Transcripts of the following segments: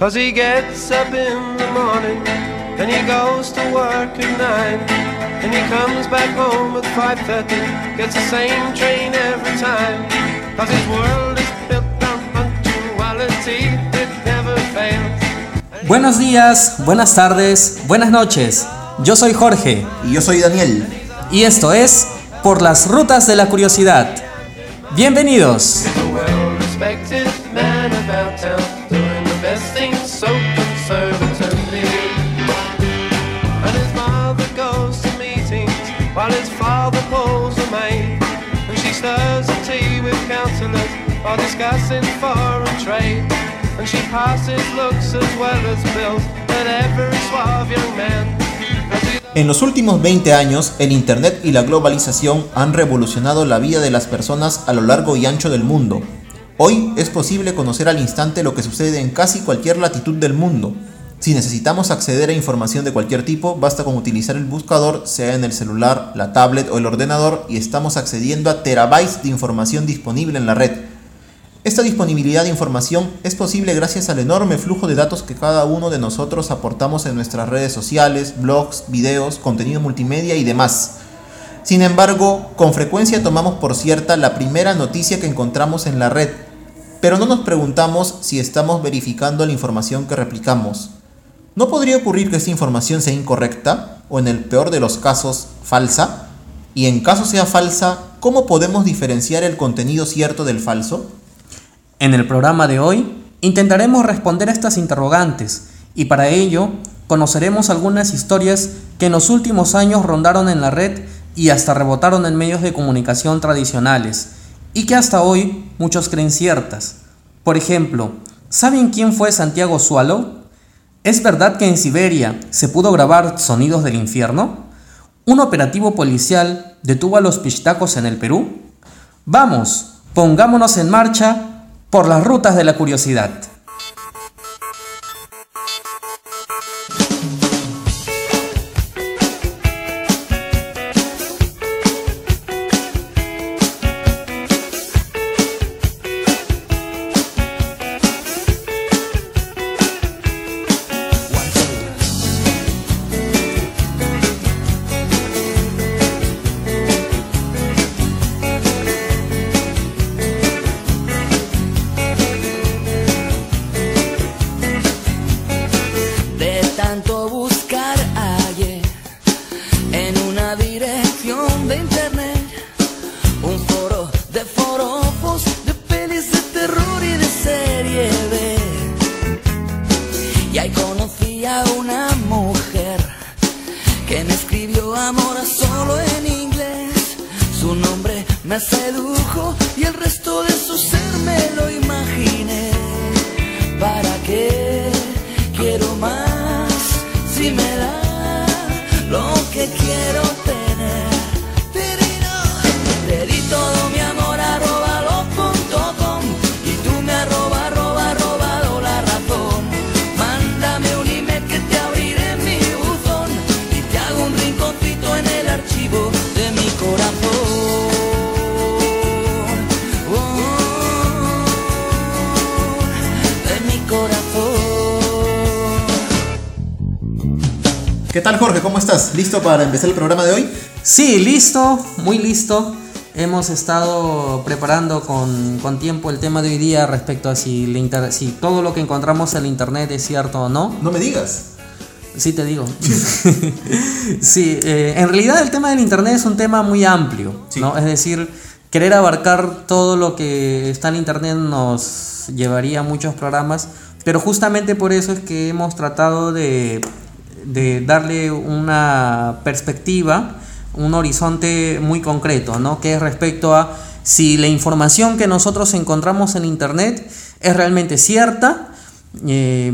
Cause he gets up in the morning and he goes to work at nine. And he comes back home at 5.30, gets the same train every time. Cause his world is built on punctuality, it never fails. Buenos días, buenas tardes, buenas noches. Yo soy Jorge Y yo soy Daniel. y esto es Por las Rutas de la Curiosidad. Bienvenidos. En los últimos 20 años, el Internet y la globalización han revolucionado la vida de las personas a lo largo y ancho del mundo. Hoy es posible conocer al instante lo que sucede en casi cualquier latitud del mundo. Si necesitamos acceder a información de cualquier tipo, basta con utilizar el buscador, sea en el celular, la tablet o el ordenador, y estamos accediendo a terabytes de información disponible en la red. Esta disponibilidad de información es posible gracias al enorme flujo de datos que cada uno de nosotros aportamos en nuestras redes sociales, blogs, videos, contenido multimedia y demás. Sin embargo, con frecuencia tomamos por cierta la primera noticia que encontramos en la red, pero no nos preguntamos si estamos verificando la información que replicamos. ¿No podría ocurrir que esta información sea incorrecta o en el peor de los casos falsa? Y en caso sea falsa, ¿cómo podemos diferenciar el contenido cierto del falso? En el programa de hoy intentaremos responder a estas interrogantes y para ello conoceremos algunas historias que en los últimos años rondaron en la red y hasta rebotaron en medios de comunicación tradicionales y que hasta hoy muchos creen ciertas. Por ejemplo, ¿saben quién fue Santiago Swallow? ¿Es verdad que en Siberia se pudo grabar sonidos del infierno? ¿Un operativo policial detuvo a los pichtacos en el Perú? Vamos, pongámonos en marcha por las rutas de la curiosidad. ¿Qué tal Jorge? ¿Cómo estás? ¿Listo para empezar el programa de hoy? Sí, listo, muy listo. Hemos estado preparando con, con tiempo el tema de hoy día respecto a si, inter- si todo lo que encontramos en la internet es cierto o no. No me digas. Sí, te digo. sí, eh, en realidad el tema del Internet es un tema muy amplio, Sí. ¿no? Es decir, querer abarcar todo lo que está en Internet nos llevaría a muchos programas, pero justamente por eso es que hemos tratado de, de darle una perspectiva, un horizonte muy concreto, ¿no? Que es respecto a si la información que nosotros encontramos en Internet es realmente cierta, eh,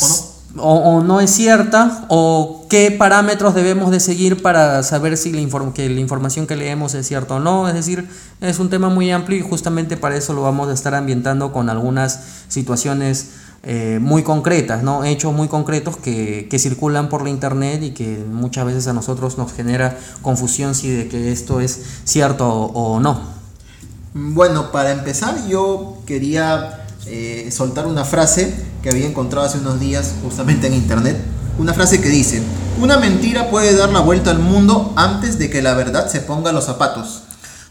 ¿O no? o, o no es cierta o qué parámetros debemos de seguir para saber si la, inform- que la información que leemos es cierta o no. Es decir, es un tema muy amplio y justamente para eso lo vamos a estar ambientando con algunas situaciones eh, muy concretas, ¿no? hechos muy concretos que, que circulan por la internet y que muchas veces a nosotros nos genera confusión si de que esto es cierto o, no. Bueno, para empezar yo quería eh, soltar una frase que había encontrado hace unos días justamente en internet. Una frase que dice, una mentira puede dar la vuelta al mundo antes de que la verdad se ponga los zapatos.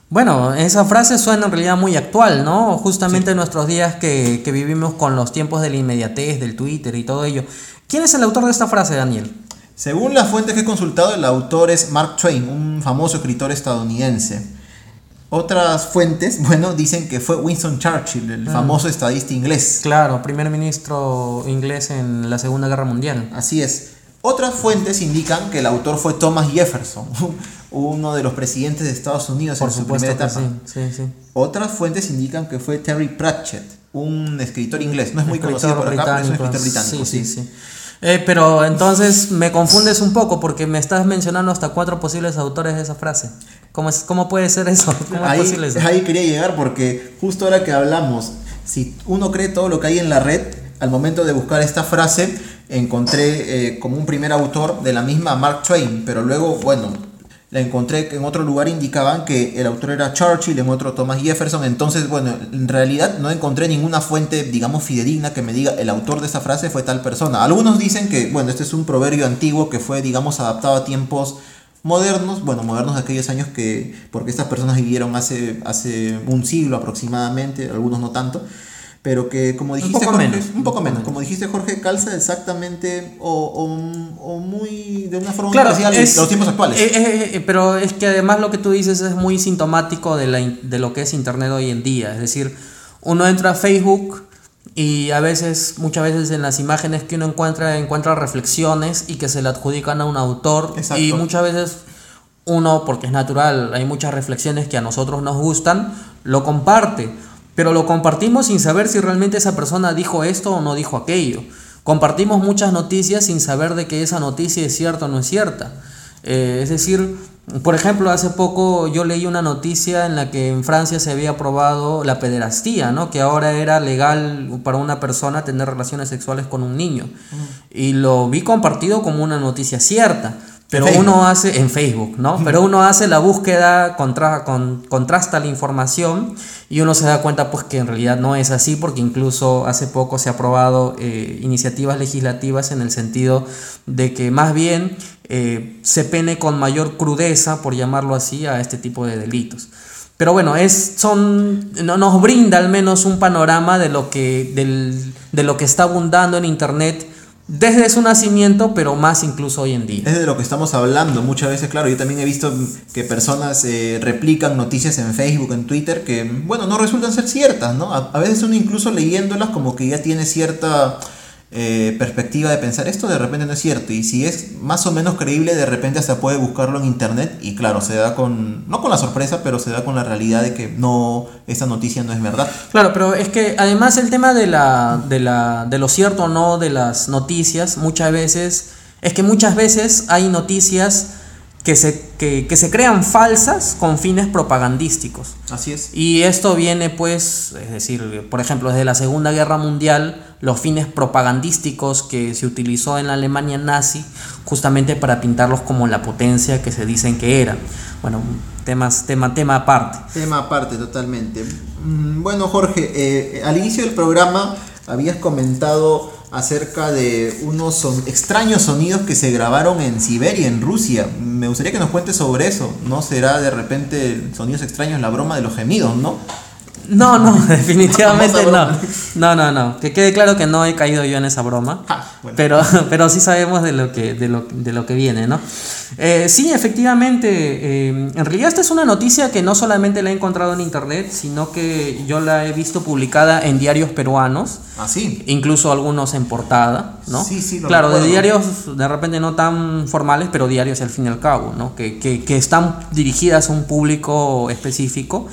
Bueno, esa frase suena en realidad muy actual, ¿no? Justamente en nuestros días que, que vivimos con los tiempos de la inmediatez, del Twitter y todo ello. ¿Quién es el autor de esta frase, Daniel? Según las fuentes que he consultado, el autor es Mark Twain, un famoso escritor estadounidense. Otras fuentes, bueno, dicen que fue Winston Churchill, el famoso estadista inglés. Claro, primer ministro inglés en la Segunda Guerra Mundial. Así es. Otras fuentes indican que el autor fue Thomas Jefferson, uno de los presidentes de Estados Unidos Por en su primera etapa. sí, sí, sí. Otras fuentes indican que fue Terry Pratchett, un escritor inglés. No es muy Escritor conocido por acá, pero es un escritor británico. Sí, sí, sí. Eh, pero entonces me confundes un poco porque me estás mencionando hasta cuatro posibles autores de esa frase. ¿Cómo, es, cómo puede ser eso? ¿Cómo es Ahí, posible eso? ahí quería llegar porque justo ahora que hablamos, si uno cree todo lo que hay en la red, al momento de buscar esta frase, encontré eh, como un primer autor de la misma Mark Twain, pero luego, bueno, la encontré que en otro lugar indicaban que el autor era Churchill, en otro Thomas Jefferson, entonces, bueno, en realidad no encontré ninguna fuente, digamos, fidedigna que me diga el autor de esa frase fue tal persona. Algunos dicen que, bueno, este es un proverbio antiguo que fue, digamos, adaptado a tiempos modernos, bueno, modernos de aquellos años que, porque estas personas vivieron hace, hace un siglo aproximadamente, algunos no tanto, pero que como dijiste poco Jorge, menos, un poco menos, como dijiste Jorge, calza exactamente o, o- o muy, de una forma Claro, muy es- los tiempos actuales. eh, eh, eh, pero es que además lo que tú dices es muy sintomático de, la de lo que es Internet hoy en día. Es decir, uno entra a Facebook y a veces, muchas veces en las imágenes que uno encuentra, encuentra reflexiones y que se le adjudican a un autor. Exacto. Y muchas veces uno, porque es natural, hay muchas reflexiones que a nosotros nos gustan, lo comparte. Pero lo compartimos sin saber si realmente esa persona dijo esto o no dijo aquello. Compartimos muchas noticias sin saber de que esa noticia es cierta o no es cierta. Eh, es decir, por ejemplo, hace poco yo leí una noticia en la que en Francia se había aprobado la pederastía, ¿no? que ahora era legal para una persona tener relaciones sexuales con un niño. Y lo vi compartido como una noticia cierta. Pero Facebook. uno hace en Facebook, ¿no? Pero uno hace la búsqueda, contra, con- contrasta la información y uno se da cuenta pues que en realidad no es así porque incluso hace poco se ha aprobado eh, iniciativas legislativas en el sentido de que más bien eh, se pene con mayor crudeza, por llamarlo así, a este tipo de delitos. Pero bueno, es, son, no, nos brinda al menos un panorama de lo, que, del- de lo que está abundando en Internet desde su nacimiento, pero más incluso hoy en día. Es de lo que estamos hablando. Muchas veces, claro, yo también he visto que personas eh, replican noticias en Facebook, en Twitter, que, bueno, no resultan ser ciertas, ¿no? A, a veces uno incluso leyéndolas como que ya tiene cierta eh, perspectiva de pensar, esto de repente no es cierto. Y si es más o menos creíble, de repente hasta puede buscarlo en Internet y, claro, se da con, no con la sorpresa, pero se da con la realidad de que no, esta noticia no es verdad. Claro, pero es que además el tema de, la, de, la, de lo cierto o no de las noticias, muchas veces, es que muchas veces hay noticias que se, que, que se crean falsas con fines propagandísticos. Así es. Y esto viene pues, es decir, por ejemplo, desde la Segunda Guerra Mundial, los fines propagandísticos que se utilizó en la Alemania nazi justamente para pintarlos como la potencia que se dicen que eran. Bueno, temas, tema, tema aparte. Tema aparte, totalmente. Mm, Bueno, Jorge, eh, al inicio del programa habías comentado acerca de unos son- extraños sonidos que se grabaron en Siberia, en Rusia. Me gustaría que nos cuentes sobre eso. ¿No será de repente sonidos extraños la broma de los gemidos, no? No, no, definitivamente no. No, no, no. Que quede claro que no he caído yo en esa broma. Ah, bueno. Pero, pero sí sabemos de lo que, de lo, de lo que viene, ¿no? Eh, sí, efectivamente. eh, en realidad esta es una noticia que no solamente la he encontrado en internet, sino que yo la he visto publicada en diarios peruanos. Así. Incluso algunos en portada, ¿no? Sí, sí, lo Claro, de diarios de repente no tan formales, pero diarios al fin y al cabo, ¿no? Que, que, que están dirigidas a un público específico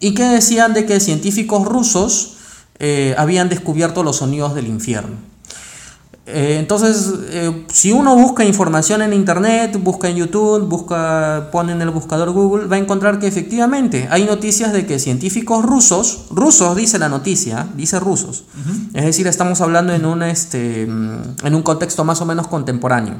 y que decían de que científicos rusos eh, habían descubierto los sonidos del infierno. Eh, entonces, eh, si uno busca información en internet, busca en YouTube, busca, pone en el buscador Google, va a encontrar que efectivamente hay noticias de que científicos rusos, rusos dice la noticia, dice rusos, es decir, estamos hablando en un, este, mm, en un contexto más o menos contemporáneo.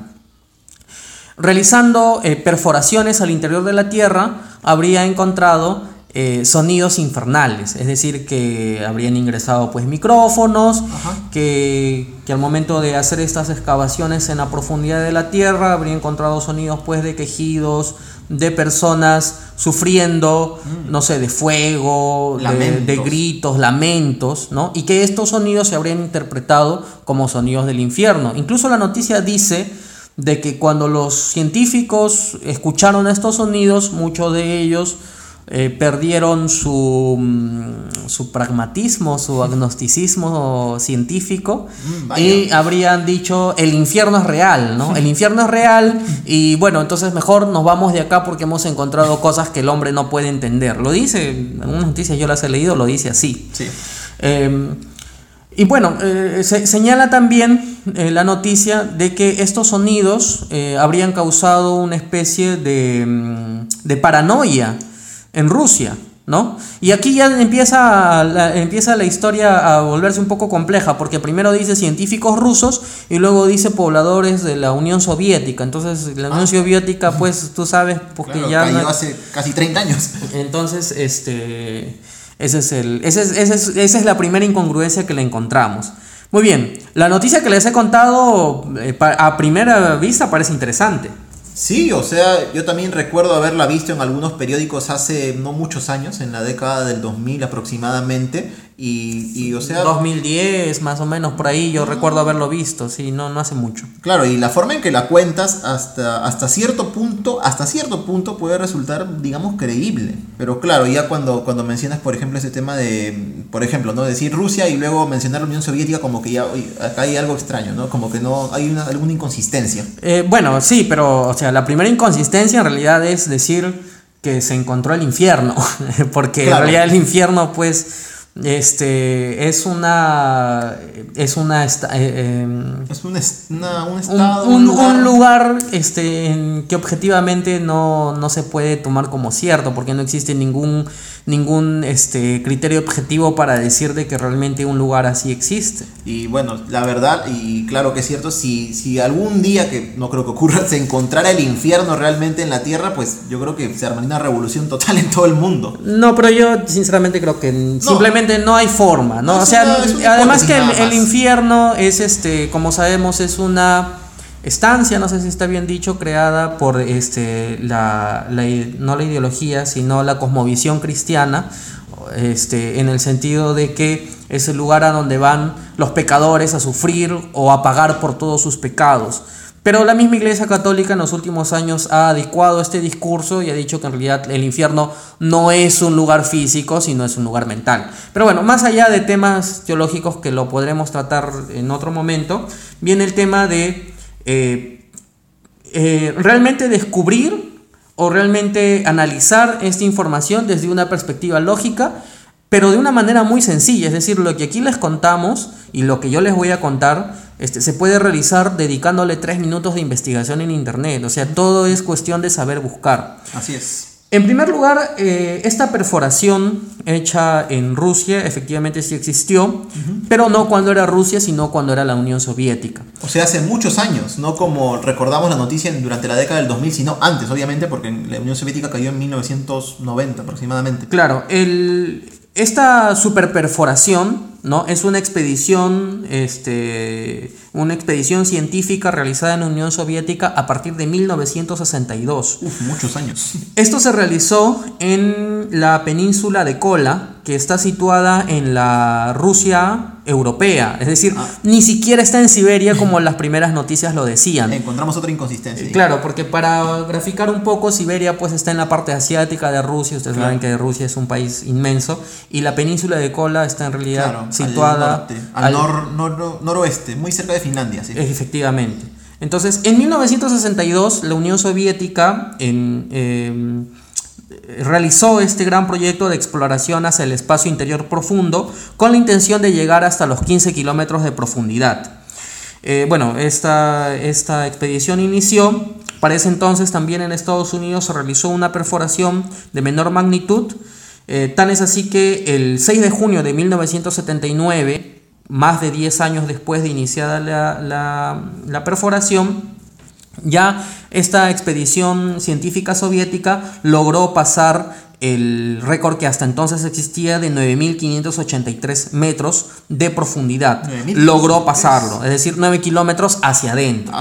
Realizando eh, perforaciones al interior de la Tierra, habría encontrado eh, sonidos infernales, es decir, que habrían ingresado pues micrófonos, que, que, al momento de hacer estas excavaciones en la profundidad de la tierra habría encontrado sonidos pues de quejidos, de personas sufriendo, mm. no sé, de fuego, de, de, gritos, lamentos, ¿no? Y que estos sonidos se habrían interpretado como sonidos del infierno. Incluso la noticia dice de que cuando los científicos escucharon estos sonidos, muchos de ellos eh, perdieron su, mm, su, pragmatismo, su agnosticismo científico mm, y habrían dicho el infierno es real, ¿no? El infierno es real y bueno, entonces mejor nos vamos de acá porque hemos encontrado cosas que el hombre no puede entender. Lo dice, en unas noticias yo las he leído, lo dice así. Em, y bueno, eh, se señala también eh, la noticia de que estos sonidos habrían causado una especie de, mm, de paranoia en Rusia, ¿no? Y aquí ya empieza la, empieza la historia a volverse un poco compleja, porque primero dice científicos rusos y luego dice pobladores de la Unión Soviética. Entonces, la Unión ah. Soviética, pues tú sabes, porque ya... Cayó hace casi 30 años. Entonces, este... Ese es el, ese es, esa es la primera incongruencia que le encontramos. Muy bien, la noticia que les he contado eh, a primera vista parece interesante. Sí, o sea, yo también recuerdo haberla visto en algunos periódicos hace no muchos años, en la década del 2000 aproximadamente, y, o sea... 2010 más o menos, por ahí yo recuerdo haberlo visto, sí, no, no hace mucho. Claro, y la forma en que la cuentas hasta, hasta cierto punto, hasta cierto punto puede resultar, digamos, creíble. Pero claro, ya cuando, cuando mencionas, por ejemplo, ese tema de, por ejemplo, ¿no? Decir Rusia y luego mencionar la Unión Soviética como que ya, acá hay algo extraño, ¿no? Como que no, hay una, alguna inconsistencia. Eh, bueno, sí, pero, o sea, la primera inconsistencia en realidad es decir que se encontró el infierno, porque en realidad el infierno, pues este es una es una eh, em, es un, estado un, lugar, este en que objetivamente no, no se puede tomar como cierto porque no existe ningún ningún este, criterio objetivo para decir de que realmente un lugar así existe. Y bueno, la verdad, y claro que es cierto, si, si algún día, que no creo que ocurra, se encontrara el infierno realmente en la Tierra, pues yo creo que se armaría una revolución total en todo el mundo. No, pero yo sinceramente creo que simplemente no hay forma, ¿no? o sea, además que el, infierno es, este, como sabemos, es una estancia, no sé si está bien dicho, creada por este, la, no la ideología, sino la cosmovisión cristiana, este, en el sentido de que es el lugar a donde van los pecadores a sufrir o a pagar por todos sus pecados. Pero la misma Iglesia Católica en los últimos años ha adecuado este discurso y ha dicho que en realidad el infierno no es un lugar físico, sino es un lugar mental. Pero bueno, más allá de temas teológicos que lo podremos tratar en otro momento, viene el tema de eh, eh, realmente descubrir o realmente analizar esta información desde una perspectiva lógica, pero de una manera muy sencilla. Es decir, lo que aquí les contamos y lo que yo les voy a contar este, se puede realizar dedicándole tres minutos de investigación en Internet. O sea, todo es cuestión de saber buscar. Así es. En primer lugar, eh, esta perforación hecha en Rusia efectivamente sí existió, pero no cuando era Rusia, sino cuando era la Unión Soviética. O sea, hace muchos años, no como recordamos la noticia durante la década del 2000, sino antes, obviamente, porque la Unión Soviética cayó en 1990 aproximadamente. Claro, el, esta superperforación ¿no? Es una expedición, este, una expedición científica realizada en la Unión Soviética a partir de 1962. Uf, muchos años. Esto se realizó en la península de Kola, que está situada en la Rusia europea. Es decir, ah. ni siquiera está en Siberia como las primeras noticias lo decían. Encontramos otra inconsistencia. Eh, claro, porque para graficar un poco, Siberia pues está en la parte asiática de Rusia. Ustedes saben que Rusia es un país inmenso. Y la península de Kola está en realidad situada al, noroeste, muy cerca de Finlandia. ¿sí? Efectivamente. Entonces, en 1962, la Unión Soviética em, realizó este gran proyecto de exploración hacia el espacio interior profundo con la intención de llegar hasta los 15 kilómetros de profundidad. Eh, bueno, esta, esta expedición inició. Para ese entonces también en Estados Unidos se realizó una perforación de menor magnitud eh, tan es así que el 6 de junio de 1979, más de 10 años después de iniciada la, perforación, ya esta expedición científica soviética logró pasar el récord que hasta entonces existía de 9.583 metros de profundidad. 9.583. Logró pasarlo, es decir, 9 kilómetros hacia adentro,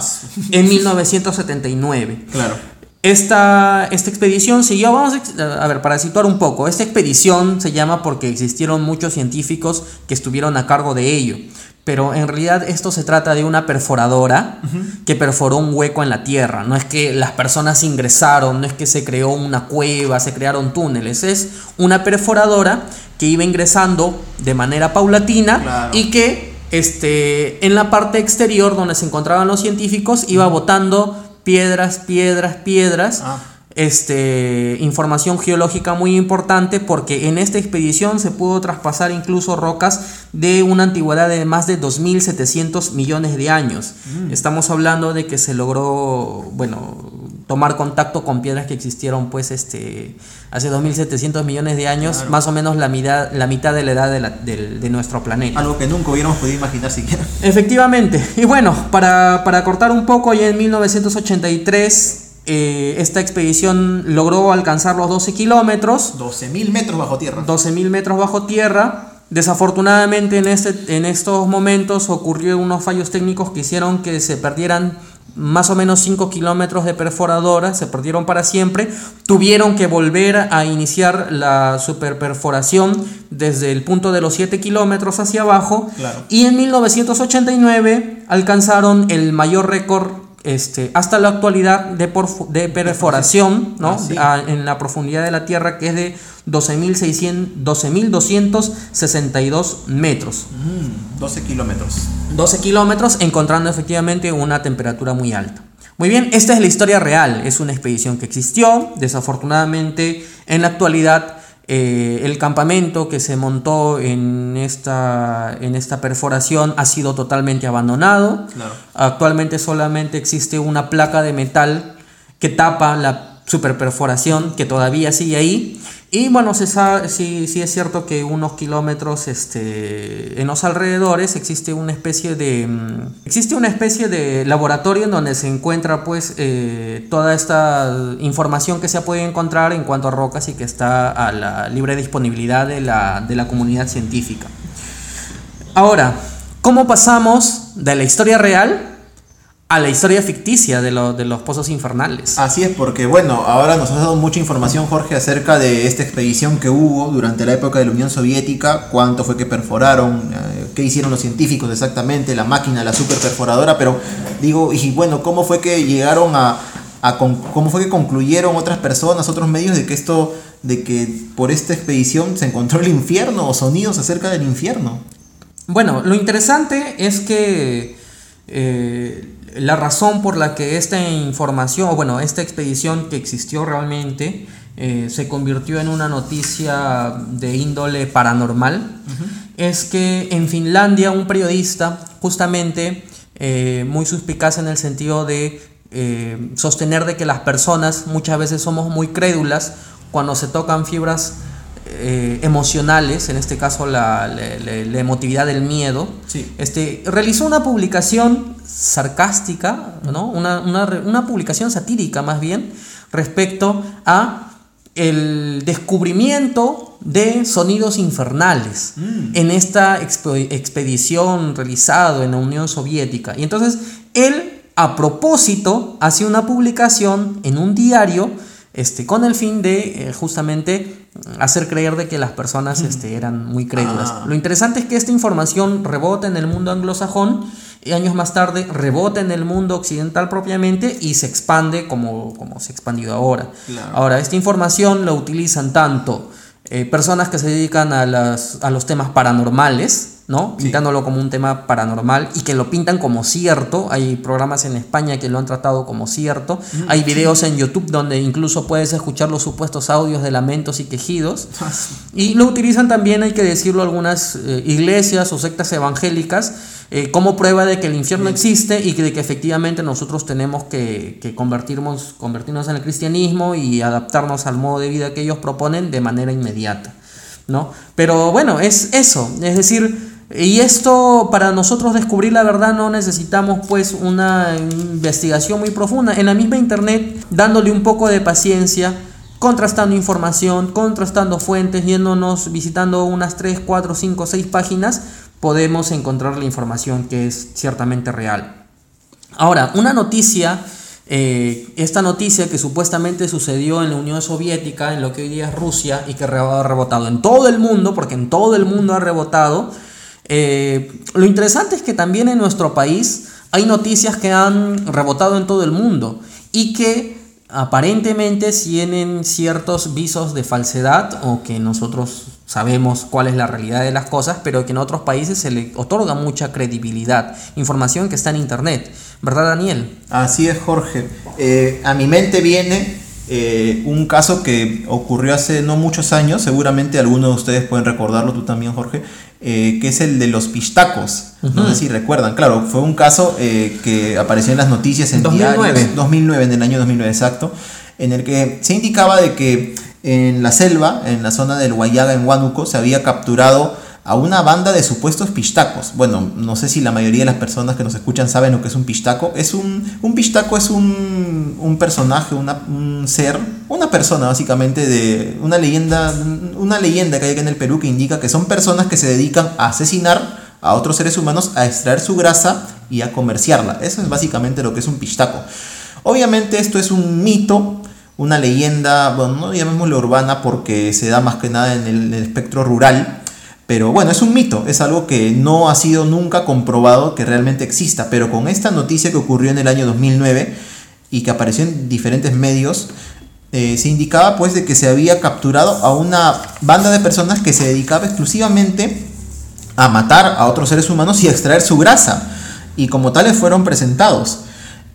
en 1979. Claro. Esta, esta expedición siguió, vamos a, ver, para situar un poco, esta expedición se llama porque existieron muchos científicos que estuvieron a cargo de ello, pero en realidad esto se trata de una perforadora que perforó un hueco en la tierra, no es que las personas ingresaron, no es que se creó una cueva, se crearon túneles, es una perforadora que iba ingresando de manera paulatina Claro. y que este, en la parte exterior donde se encontraban los científicos iba botando piedras, piedras, piedras. Ah. Este, información geológica muy importante porque en esta expedición se pudo traspasar incluso rocas de una antigüedad de más de 2.700 millones de años. Estamos hablando de que se logró, bueno, tomar contacto con piedras que existieron pues este, hace 2.700 millones de años, Claro. más o menos la mitad, la mitad de la edad de, la- del- de nuestro planeta. Algo que nunca hubiéramos podido imaginar siquiera. Efectivamente. Y bueno, para, para cortar un poco, ya en 1983 eh, esta expedición logró alcanzar los 12 kilómetros, 12.000 metros bajo tierra. 12.000 metros bajo tierra. Desafortunadamente en, este, en estos momentos ocurrieron unos fallos técnicos que hicieron que se perdieran más o menos 5 kilómetros de perforadora, se perdieron para siempre. Tuvieron que volver a iniciar la superperforación desde el punto de los 7 kilómetros hacia abajo. Claro. Y en 1989 alcanzaron el mayor récord este, hasta la actualidad de, de perforación ¿no? Ah, sí. A- en la profundidad de la Tierra, que es de 12.600 12.262 metros. Mm, 12 kilómetros. 12 kilómetros, encontrando efectivamente una temperatura muy alta. Muy bien, esta es la historia real. Es una expedición que existió. Desafortunadamente, en la actualidad, eh, el campamento que se montó en esta, en esta perforación ha sido totalmente abandonado. Claro. Actualmente solamente existe una placa de metal que tapa la superperforación que todavía sigue ahí. Y bueno, se sí es cierto que unos kilómetros este, en los alrededores existe una especie de mm, existe una especie de laboratorio en donde se encuentra pues eh, toda esta información que se puede encontrar en cuanto a rocas y que está a la libre disponibilidad de la, de la comunidad científica. Ahora, ¿cómo pasamos de la historia real a la historia ficticia de, lo- de los pozos infernales? Así es, porque bueno, ahora nos has dado mucha información, Jorge, acerca de esta expedición que hubo durante la época de la Unión Soviética, cuánto fue que perforaron, eh, qué hicieron los científicos exactamente, la máquina, la super perforadora, pero digo, y bueno, cómo fue que llegaron a, a con- cómo fue que concluyeron otras personas, otros medios de que esto, de que por esta expedición se encontró el infierno o sonidos acerca del infierno. Bueno, lo interesante es que eh, la razón por la que esta información, o bueno, esta expedición que existió realmente, eh, se convirtió en una noticia de índole paranormal, es que en Finlandia un periodista, justamente eh, muy suspicaz en el sentido de eh, sostener de que las personas muchas veces somos muy crédulas cuando se tocan fibras eh, emocionales, en este caso la, la- la- la emotividad del miedo, Sí. este, realizó una publicación sarcástica, ¿no? una, una publicación satírica más bien, respecto a el descubrimiento de sonidos infernales Mm. en esta expedición realizada en la Unión Soviética. Y entonces él, a propósito, hace una publicación en un diario este, con el fin de eh, justamente hacer creer de que las personas este, eran muy crédulas. Ah. Lo interesante es que esta información rebota en el mundo anglosajón y años más tarde rebota en el mundo occidental propiamente y se expande como, como se ha expandido ahora. Claro. Ahora, esta información la utilizan tanto eh, personas que se dedican a, las, a los temas paranormales, ¿no? Sí. Pintándolo como un tema paranormal y que lo pintan como cierto. Hay programas en España que lo han tratado como cierto. Hay videos en YouTube donde incluso puedes escuchar los supuestos audios de lamentos y quejidos. Y lo utilizan también, hay que decirlo, algunas eh, iglesias o sectas evangélicas eh, como prueba de que el infierno existe y que, de que efectivamente nosotros tenemos que, que convertirnos, convertirnos en el cristianismo y adaptarnos al modo de vida que ellos proponen de manera inmediata. ¿no? Pero bueno, es eso, es decir, y esto para nosotros descubrir la verdad no necesitamos pues una investigación muy profunda. En la misma internet, dándole un poco de paciencia, contrastando información, contrastando fuentes, yéndonos, visitando unas 3, 4, 5, 6 páginas, podemos encontrar la información que es ciertamente real. Ahora, una noticia, eh, esta noticia que supuestamente sucedió en la Unión Soviética, en lo que hoy día es Rusia, y que ha rebotado en todo el mundo, porque en todo el mundo ha rebotado, eh, lo interesante es que también en nuestro país hay noticias que han rebotado en todo el mundo y que aparentemente tienen ciertos visos de falsedad o que nosotros sabemos cuál es la realidad de las cosas, pero que en otros países se le otorga mucha credibilidad. Información que está en Internet. ¿Verdad, Daniel? Así es, Jorge. Eh, a mi mente viene eh, un caso que ocurrió hace no muchos años, seguramente algunos de ustedes pueden recordarlo, tú también, Jorge, eh, que es el de los pistacos. No sé si recuerdan. Claro, fue un caso que apareció en las noticias en 2009. 2009, en el año 2009 exacto, en el que se indicaba de que en la selva, en la zona del Guayaga, en Huánuco, se había capturado a una banda de supuestos pistacos. Bueno, no sé si la mayoría de las personas que nos escuchan saben lo que es un pistaco. Es un, un pistaco es un, un personaje, un ser, una persona básicamente de una leyenda, una leyenda que hay aquí en el Perú que indica que son personas que se dedican a asesinar a otros seres humanos, a extraer su grasa y a comerciarla. Eso es básicamente lo que es un pistaco. Obviamente esto es un mito, una leyenda, bueno, no llamémoslo urbana porque se da más que nada en el, espectro rural pero bueno, es un mito, es algo que no ha sido nunca comprobado que realmente exista. Pero con esta noticia que ocurrió en el año 2009 y que apareció en diferentes medios, eh, se indicaba pues de que se había capturado a una banda de personas que se dedicaba exclusivamente a matar a otros seres humanos y a extraer su grasa. Y como tales fueron presentados.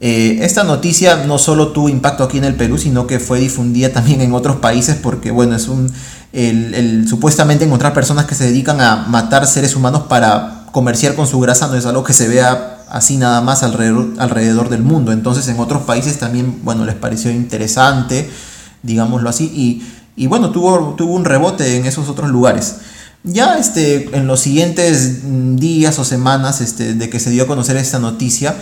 Eh, esta noticia no solo tuvo impacto aquí en el Perú, sino que fue difundida también en otros países porque, bueno, es un, el, supuestamente encontrar personas que se dedican a matar seres humanos para comerciar con su grasa no es algo que se vea así nada más alrededor, alrededor del mundo. Entonces en otros países también, bueno, les pareció interesante, digámoslo así, y, y bueno, tuvo, tuvo un rebote en esos otros lugares. Ya este, en los siguientes días o semanas este, de que se dio a conocer esta noticia,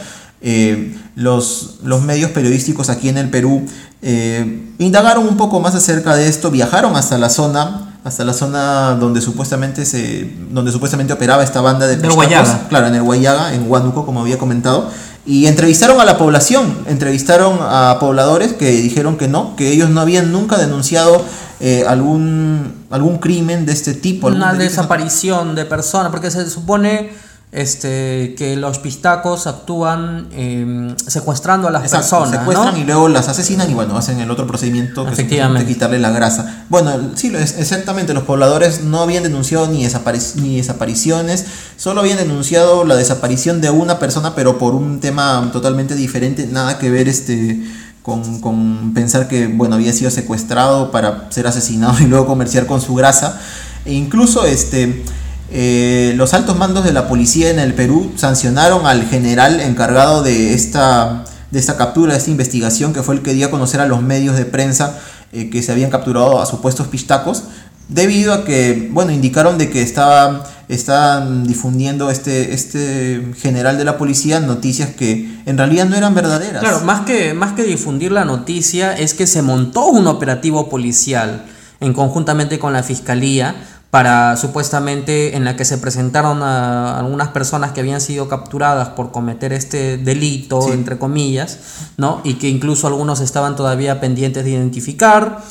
eh, los, los, medios periodísticos aquí en el Perú eh, indagaron un poco más acerca de esto, viajaron hasta la zona, hasta la zona donde supuestamente se, donde supuestamente operaba esta banda de Guayaga. claro, en el Guayaga, en Huánuco, como había comentado, y entrevistaron a la población, entrevistaron a pobladores que dijeron que no, que ellos no habían nunca denunciado eh, algún, algún crimen de este tipo. Una desaparición de personas, porque se supone este, que los pistacos actúan eh, secuestrando a las Exacto, personas. Secuestran ¿no? y luego las asesinan y bueno, hacen el otro procedimiento que es quitarle la grasa. Bueno, sí, exactamente, los pobladores no habían denunciado ni, ni desapariciones, solo habían denunciado la desaparición de una persona, pero por un tema totalmente diferente, nada que ver este... Con, con pensar que bueno había sido secuestrado para ser asesinado y luego comerciar con su grasa e incluso este eh, los altos mandos de la policía en el Perú sancionaron al general encargado de esta, de esta captura, de esta investigación, que fue el que dio a conocer a los medios de prensa eh, que se habían capturado a supuestos pistacos, debido a que, bueno, indicaron de que estaba, estaban difundiendo este, este general de la policía noticias que en realidad no eran verdaderas. Claro, más que, más que difundir la noticia es que se montó un operativo policial en conjuntamente con la fiscalía para supuestamente en la que se presentaron a algunas personas que habían sido capturadas por cometer este delito, entre comillas, ¿no? Y que incluso algunos estaban todavía pendientes de identificar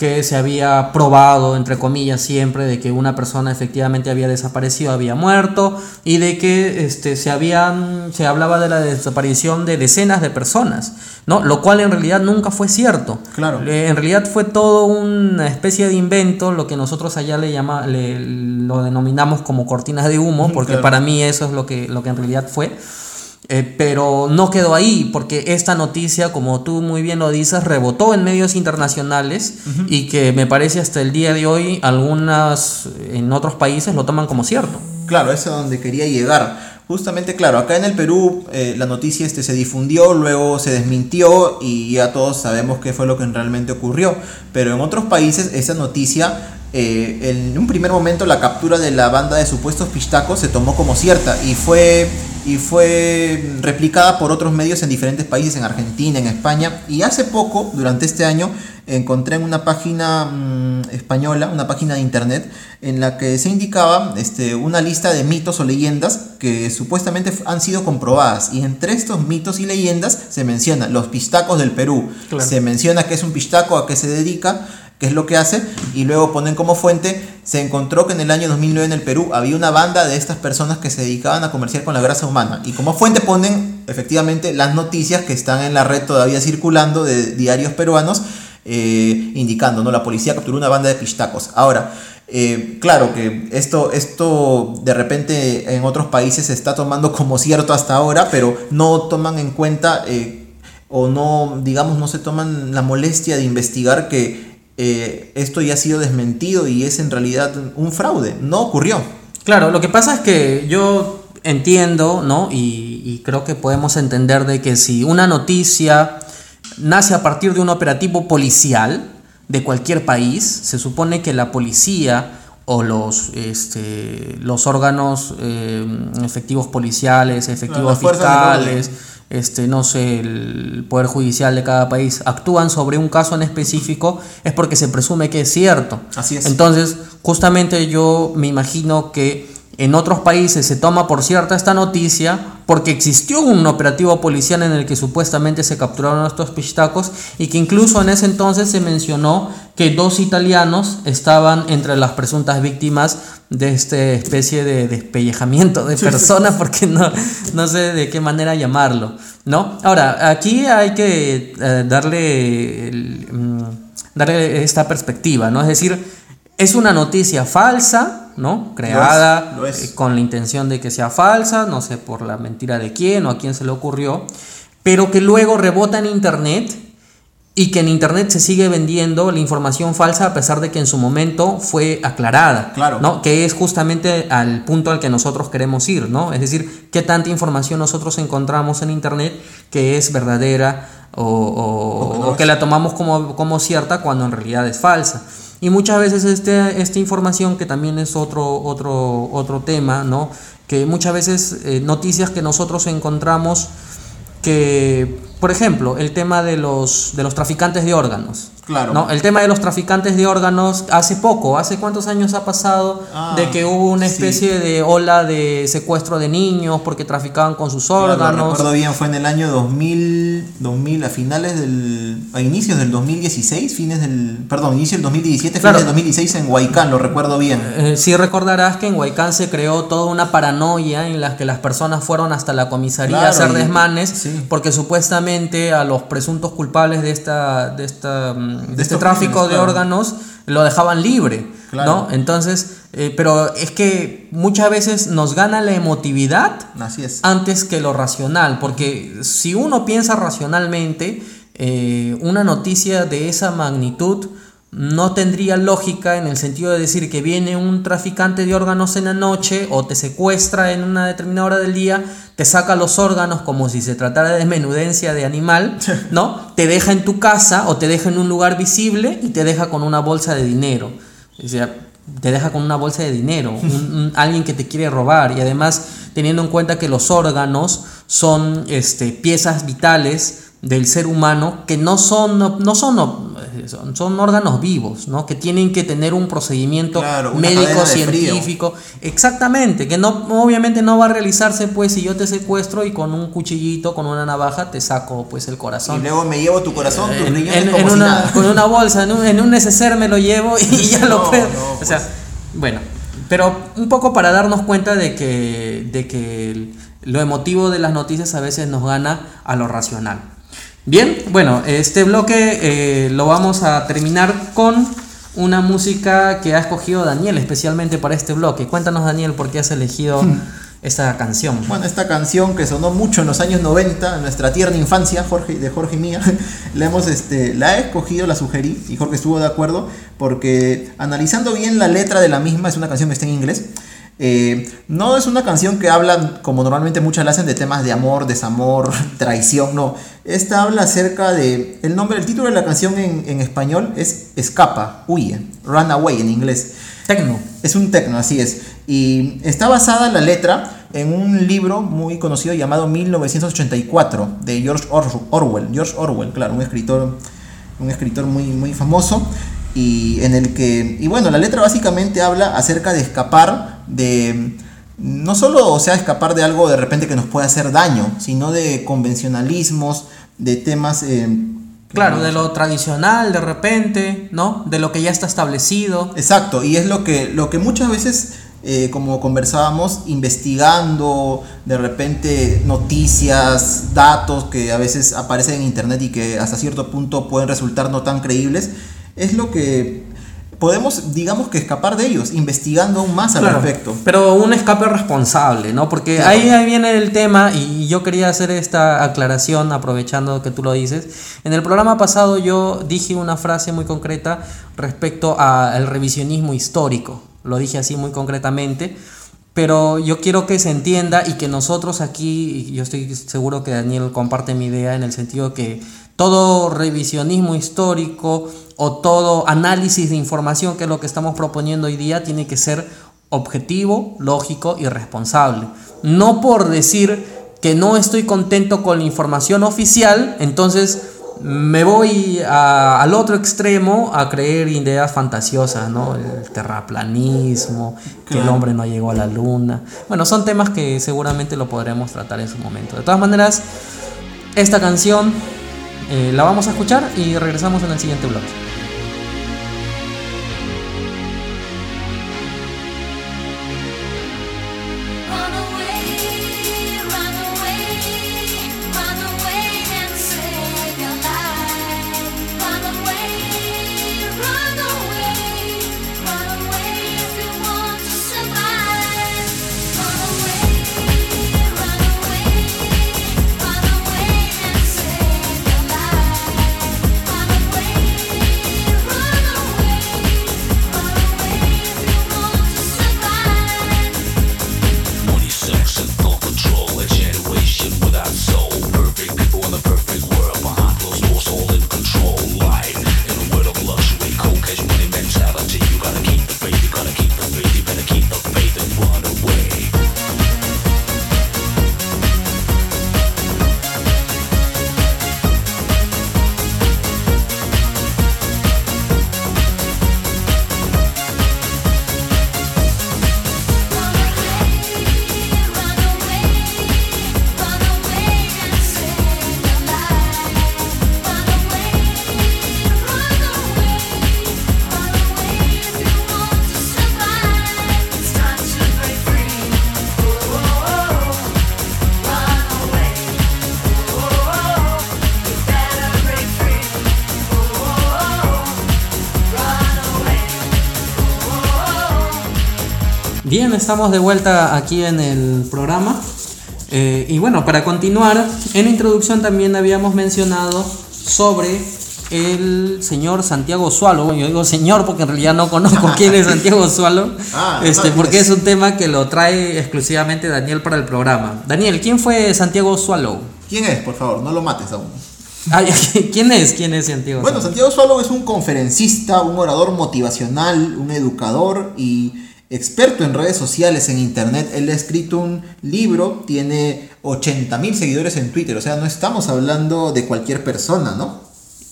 que se había probado, entre comillas, siempre de que una persona efectivamente había desaparecido, había muerto, y de que este, se, habían, se hablaba de la desaparición de decenas de personas, ¿no? Lo cual en realidad nunca fue cierto. Claro. En realidad fue todo una especie de invento, lo que nosotros allá le, llama, le lo denominamos como cortinas de humo, porque Claro. para mí eso es lo que, lo que en realidad fue. Eh, pero no quedó ahí, porque esta noticia, como tú muy bien lo dices, rebotó en medios internacionales y que me parece hasta el día de hoy algunas en otros países lo toman como cierto. Claro, eso es donde quería llegar. Justamente, claro, acá en el Perú eh, la noticia este se difundió, luego se desmintió y ya todos sabemos qué fue lo que realmente ocurrió. Pero en otros países esa noticia, eh, en un primer momento la captura de la banda de supuestos pistacos se tomó como cierta y fue, y fue replicada por otros medios en diferentes países, en Argentina, en España. Y hace poco, durante este año, encontré en una página mm, española, una página de internet, en la que se indicaba este, una lista de mitos o leyendas que supuestamente han sido comprobadas. Y entre estos mitos y leyendas se menciona los pistacos del Perú. Claro. Se menciona qué es un pistaco, a qué se dedica, qué es lo que hace, y luego ponen como fuente, se encontró que en el año 2009 en el Perú había una banda de estas personas que se dedicaban a comerciar con la grasa humana. Y como fuente ponen efectivamente las noticias que están en la red todavía circulando de diarios peruanos, eh, indicando, ¿no? La policía capturó una banda de pistacos. Ahora, eh, claro que esto, esto de repente en otros países se está tomando como cierto hasta ahora, pero no toman en cuenta eh, o no, digamos, no se toman la molestia de investigar que eh, esto ya ha sido desmentido y es en realidad un fraude. No ocurrió. Claro, lo que pasa es que yo entiendo, ¿no? Y, y creo que podemos entender de que si una noticia nace a partir de un operativo policial de cualquier país, se supone que la policía o los, este, los órganos eh, efectivos policiales, efectivos fiscales, este, no sé, el Poder Judicial de cada país actúan sobre un caso en específico, es porque se presume que es cierto. Así es. Entonces, justamente yo me imagino que en otros países se toma por cierta esta noticia porque existió un operativo policial en el que supuestamente se capturaron estos pistacos y que incluso en ese entonces se mencionó que dos italianos estaban entre las presuntas víctimas de esta especie de despellejamiento de personas porque no, no sé de qué manera llamarlo, ¿no? Ahora, aquí hay que eh, darle, el, mm, darle esta perspectiva, ¿no? Es decir, es una noticia falsa, ¿no? Creada Lo es, lo es. eh, con la intención de que sea falsa, no sé por la mentira de quién o a quién se le ocurrió, pero que luego rebota en internet y que en internet se sigue vendiendo la información falsa a pesar de que en su momento fue aclarada, Claro. ¿no? Que es justamente al punto al que nosotros queremos ir, ¿no? Es decir, qué tanta información nosotros encontramos en internet que es verdadera o, o- O que no o que la tomamos como, como cierta cuando en realidad es falsa. Y muchas veces este, esta información, que también es otro, otro, otro tema, ¿no? Que muchas veces eh, noticias que nosotros encontramos que, por ejemplo, el tema de los, de los traficantes de órganos. Claro. ¿no? El tema de los traficantes de órganos, hace poco, ¿hace cuántos años ha pasado Ah, de que hubo una sí. especie de ola de secuestro de niños porque traficaban con sus Claro, lo órganos? recuerdo bien, fue en el año 2000, 2000 a finales del. a inicios del 2016, fines del. perdón, inicio del 2017, Claro. fines del 2016 en Huaycán, lo recuerdo bien. Eh, sí recordarás que en Huaycán se creó toda una paranoia en la que las personas fueron hasta la comisaría a Claro, hacer y- desmanes sí. porque supuestamente a los presuntos culpables de esta de esta de, este tráfico de claro. órganos lo dejaban libre, Claro. ¿no? Entonces, eh, pero es que muchas veces nos gana la emotividad Así es. antes que lo racional, porque si uno piensa racionalmente, eh, una noticia de esa magnitud no tendría lógica en el sentido de decir que viene un traficante de órganos en la noche o te secuestra en una determinada hora del día, te saca los órganos como si se tratara de menudencia de animal, ¿no? Te deja en tu casa o te deja en un lugar visible y te deja con una bolsa de dinero. O sea, te deja con una bolsa de dinero, un- un- alguien que te quiere robar y además teniendo en cuenta que los órganos son este, piezas vitales del ser humano que no son, no, no son, eh, son, son órganos vivos, ¿no? que tienen que tener un procedimiento Claro, médico, frío. científico, exactamente, que no, obviamente no va a realizarse pues si yo te secuestro y con un cuchillito, con una navaja te saco pues el corazón. Y luego me llevo tu corazón, tus En, en- como en si una, nada. con una bolsa, en un, en un neceser me lo llevo y ya lo puedo. no, o sea, bueno, pero un poco para darnos cuenta de que, de que lo emotivo de las noticias a veces nos gana a lo racional. Bien, bueno, este bloque eh, lo vamos a terminar con una música que ha escogido Daniel especialmente para este bloque. Cuéntanos Daniel por qué has elegido esta canción. Bueno, esta canción que sonó mucho en los años 90, en nuestra tierna infancia, Jorge, de Jorge y mía, la, hemos, este, la he escogido, la sugerí y Jorge estuvo de acuerdo porque analizando bien la letra de la misma, es una canción que está en inglés, eh, no es una canción que habla, como normalmente muchas la hacen, de temas de amor, desamor, traición, no. Esta habla acerca de, el nombre, el título de la canción en, en español es Escapa, huye, run away en inglés. Tecno. Es un tecno, así es. Y está basada la letra en un libro muy conocido llamado 1984 de George Or- Orwell. George Orwell, claro, un escritor un escritor muy, muy famoso, y en el que, y bueno, la letra básicamente habla acerca de escapar de, no solo, o sea, escapar de algo de repente que nos puede hacer daño, sino de convencionalismos, de temas... eh, Claro, de lo tradicional de repente, ¿no? De lo que ya está establecido. Exacto, y es lo que, lo que muchas veces, eh, como conversábamos, investigando de repente noticias, datos que a veces aparecen en internet y que hasta cierto punto pueden resultar no tan creíbles, es lo que podemos, digamos que escapar de ellos, investigando aún más al Claro, respecto. Pero un escape responsable, ¿no? Porque Claro. ahí, ahí viene el tema y yo quería hacer esta aclaración aprovechando que tú lo dices. En el programa pasado yo dije una frase muy concreta respecto al revisionismo histórico. Lo dije así muy concretamente. Pero yo quiero que se entienda y que nosotros aquí, y yo estoy seguro que Daniel comparte mi idea en el sentido que todo revisionismo histórico o todo análisis de información, que es lo que estamos proponiendo hoy día, tiene que ser objetivo, lógico y responsable. No por decir que no estoy contento con la información oficial, entonces me voy a- al otro extremo a creer ideas fantasiosas, ¿no? El terraplanismo, que el hombre no llegó a la luna. Bueno, son temas que seguramente lo podremos tratar en su momento. De todas maneras, esta canción eh, la vamos a escuchar y regresamos en el siguiente bloque. Bien, estamos de vuelta aquí en el programa. Eh, y bueno, para continuar, en la introducción también habíamos mencionado sobre el señor Santiago Sualo. Yo digo señor porque en realidad no conozco quién es Santiago Sualo. Ah, este, ¿sabes porque es un tema que lo trae exclusivamente Daniel para el programa. Daniel, ¿quién fue Santiago Sualo? ¿Quién es, por favor? No lo mates aún. Ay, ¿Quién es? ¿Quién es Santiago Bueno, Sualo? Santiago Swallow es un conferencista, un orador motivacional, un educador y experto en redes sociales, en internet. Él ha escrito un libro, tiene 80 mil seguidores en Twitter, o sea, no estamos hablando de cualquier persona, ¿no?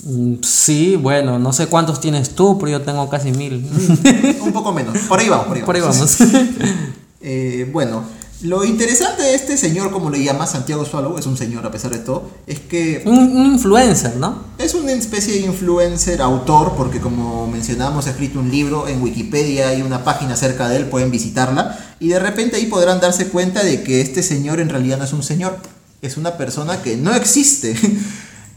Mm, Sí, bueno, no sé cuántos tienes tú, pero yo tengo casi mil. un poco menos. Por ahí vamos, por ahí Por ahí vamos. vamos. Eh, bueno, lo interesante de este señor, como le llama Santiago Swallow, es un señor a pesar de todo, es que un, un influencer, ¿no? Es una especie de influencer, autor, porque como mencionamos, ha escrito un libro en Wikipedia, hay una página cerca de él, pueden visitarla, y de repente ahí podrán darse cuenta de que este señor en realidad no es un señor, es una persona que no existe.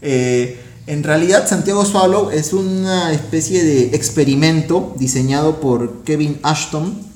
Eh, en realidad, Santiago Swallow es una especie de experimento diseñado por Kevin Ashton,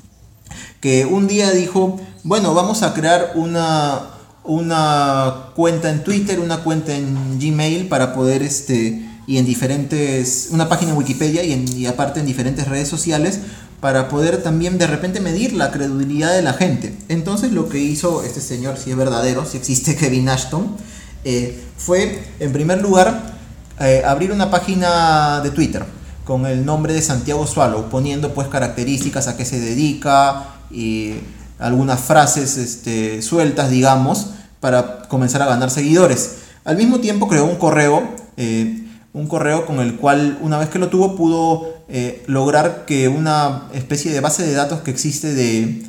que un día dijo, bueno, vamos a crear una, una cuenta en Twitter, una cuenta en Gmail para poder, este, y en diferentes, una página en Wikipedia y, aparte en diferentes redes sociales, para poder también de repente medir la credibilidad de la gente. Entonces lo que hizo este señor, si es verdadero, si existe Kevin Ashton, eh, fue, en primer lugar, eh, abrir una página de Twitter con el nombre de Santiago Swallow, poniendo pues características a qué se dedica y algunas frases este, sueltas, digamos, para comenzar a ganar seguidores. Al mismo tiempo creó un correo, eh, un correo con el cual una vez que lo tuvo pudo eh, lograr que una especie de base de datos que existe de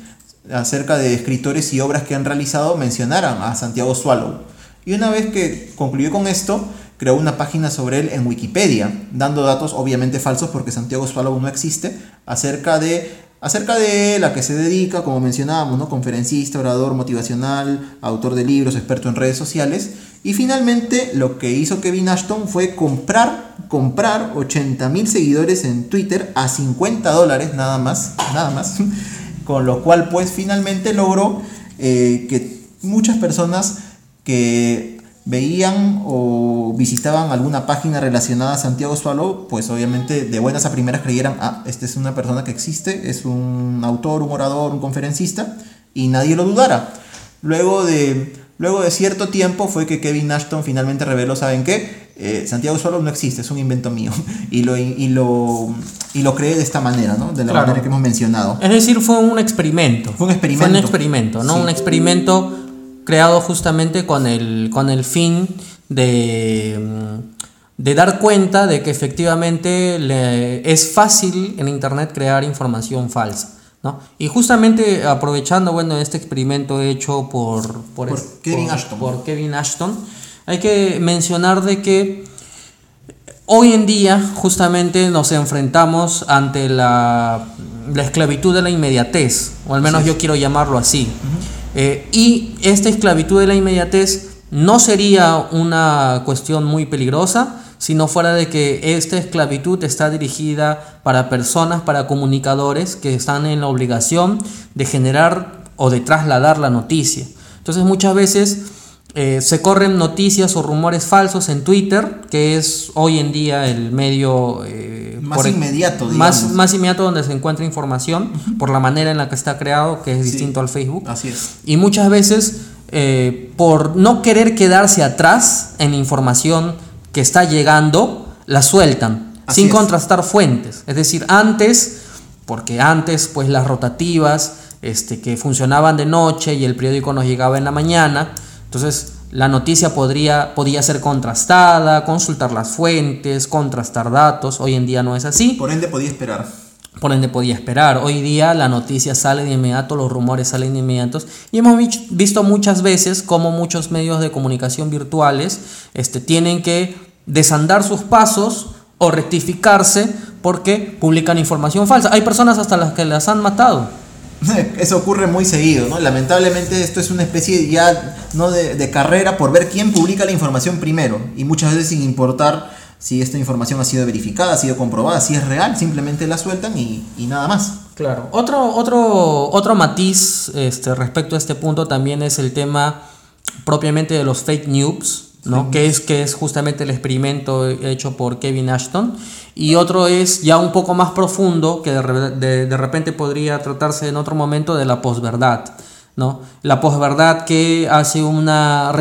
acerca de escritores y obras que han realizado mencionaran a Santiago Swallow. Y una vez que concluyó con esto, creó una página sobre él en Wikipedia, dando datos obviamente falsos porque Santiago Swallow no existe, acerca de, acerca de él, a que se dedica, como mencionábamos, ¿no? conferencista, orador motivacional, autor de libros, experto en redes sociales. Y finalmente lo que hizo Kevin Ashton fue comprar, comprar 80 mil seguidores en Twitter a 50 dólares nada más, nada más. Con lo cual pues finalmente logró eh, que muchas personas que veían o visitaban alguna página relacionada a Santiago Swallow, pues obviamente de buenas a primeras creyeran, ah, esta es una persona que existe, es un autor, un orador, un conferencista, y nadie lo dudara. Luego de, luego de cierto tiempo fue que Kevin Ashton finalmente reveló, ¿saben qué? Eh, Santiago Swallow no existe, es un invento mío. Y lo, y lo, y lo creé de esta manera, ¿no? De la Claro. manera que hemos mencionado. Es decir, fue un experimento. Fue un experimento. Fue un experimento, ¿no? Sí. Un experimento creado justamente con el, con el fin de, mm, de dar cuenta de que efectivamente le- es fácil en Internet crear información falsa. ¿no? Y justamente aprovechando bueno, este experimento hecho por, por, Por es- Kevin por- Ashton. por Kevin Ashton, hay que mencionar de que Hoy en día justamente nos enfrentamos ante la, la esclavitud de la inmediatez, o al menos yo quiero llamarlo así. Eh, y esta esclavitud de la inmediatez no sería una cuestión muy peligrosa si no fuera de que esta esclavitud está dirigida para personas, para comunicadores que están en la obligación de generar o de trasladar la noticia. Entonces muchas veces eh, se corren noticias o rumores falsos en Twitter, que es hoy en día el medio eh, Más inmediato, más, digamos. más inmediato donde se encuentra información, por la manera en la que está creado, que es distinto al Facebook. Así es. Y muchas veces, eh, por no querer quedarse atrás en información que está llegando, la sueltan, Así sin es. contrastar fuentes. Es decir, antes, porque antes, pues las rotativas, este, que funcionaban de noche y el periódico nos llegaba en la mañana, entonces la noticia podría, podía ser contrastada, consultar las fuentes, contrastar datos. Hoy en día no es así. Por ende podía esperar. Por ende podía esperar. Hoy día la noticia sale de inmediato, los rumores salen de inmediato. Y hemos visto muchas veces cómo muchos medios de comunicación virtuales este, tienen que desandar sus pasos o rectificarse porque publican información falsa. Hay personas hasta las que las han matado. Eso ocurre muy seguido, ¿no? Lamentablemente esto es una especie ya no de, carrera por ver quién publica la información primero y muchas veces sin importar si esta información ha sido verificada, ha sido comprobada, si es real, simplemente la sueltan y, y nada más. Claro. Otro, otro, otro matiz este, respecto a este punto también es el tema propiamente de los fake news, ¿no? Que es, que es justamente el experimento hecho por Kevin Ashton. Y otro es ya un poco más profundo, que de, de- de repente podría tratarse en otro momento de la posverdad. ¿no? La posverdad que hace una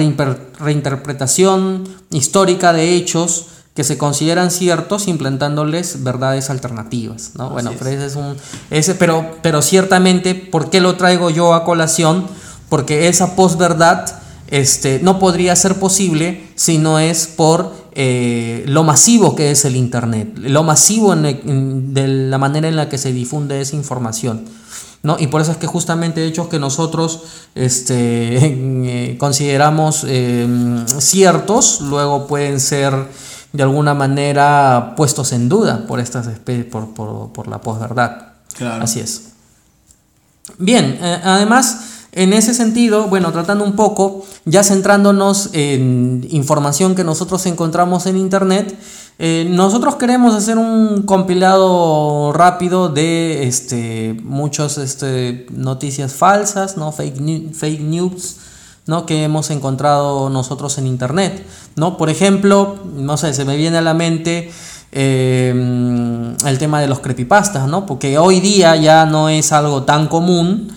reinterpretación histórica de hechos que se consideran ciertos implantándoles verdades alternativas, ¿no? bueno, es. pero ese es un ese pero pero ciertamente ¿por qué lo traigo yo a colación? Porque esa posverdad este no podría ser posible si no es por eh, lo masivo que es el internet, lo masivo en- en- de la manera en la que se difunde esa información. ¿no? Y por eso es que justamente hechos que nosotros este, eh, consideramos eh, ciertos, luego pueden ser de alguna manera puestos en duda por, estas por, por, por la posverdad. Claro. Así es. Bien, eh, además, en ese sentido, bueno, tratando un poco, ya centrándonos en información que nosotros encontramos en Internet, eh, nosotros queremos hacer un compilado rápido de este, muchas este, noticias falsas, ¿no? fake, news, ¿no? que hemos encontrado nosotros en internet. ¿no? Por ejemplo, no sé, se me viene a la mente eh, el tema de los creepypastas, ¿no? porque hoy día ya no es algo tan común,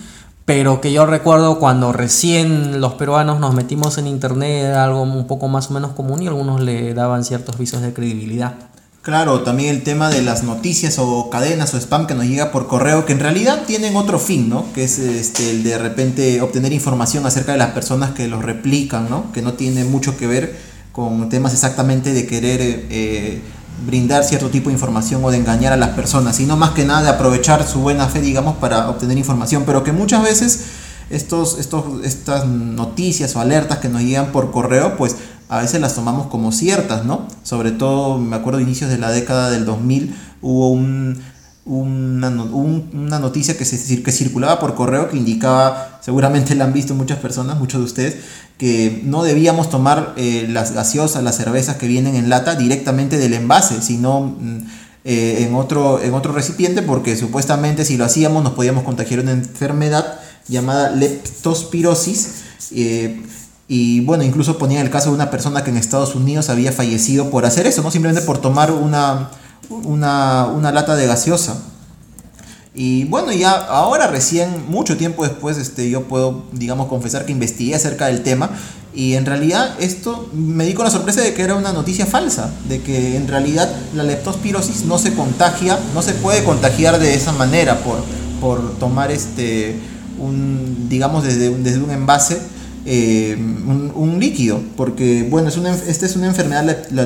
pero que yo recuerdo cuando recién los peruanos nos metimos en internet era algo un poco más o menos común y algunos le daban ciertos vicios de credibilidad. Claro, también el tema de las noticias o cadenas o spam que nos llega por correo, que en realidad tienen otro fin, ¿no? Que es este, el de repente obtener información acerca de las personas que los replican, ¿no? Que no tiene mucho que ver con temas exactamente de querer eh, brindar cierto tipo de información o de engañar a las personas, sino más que nada de aprovechar su buena fe, digamos, para obtener información, pero que muchas veces estos, estos, estas noticias o alertas que nos llegan por correo, pues a veces las tomamos como ciertas, ¿no? Sobre todo, me acuerdo, inicios de la década del 2000, hubo un, una, un- una noticia que, se, que circulaba por correo que indicaba, seguramente la han visto muchas personas, muchos de ustedes, que no debíamos tomar eh, las gaseosas, las cervezas que vienen en lata directamente del envase, sino mm, eh, en, otro, en otro recipiente, porque supuestamente si lo hacíamos nos podíamos contagiar una enfermedad llamada leptospirosis. eh, y bueno, incluso ponía el caso de una persona que en Estados Unidos había fallecido por hacer eso, ¿no? Simplemente por tomar una, una, una lata de gaseosa. Y bueno, ya ahora recién, mucho tiempo después, este, yo puedo, digamos, confesar que investigué acerca del tema y en realidad esto me di con la sorpresa de que era una noticia falsa, de que en realidad la leptospirosis no se contagia, no se puede contagiar de esa manera por, por tomar este, un, digamos, desde, desde un envase eh, un, un líquido, porque bueno, es una, esta es una enfermedad, la, la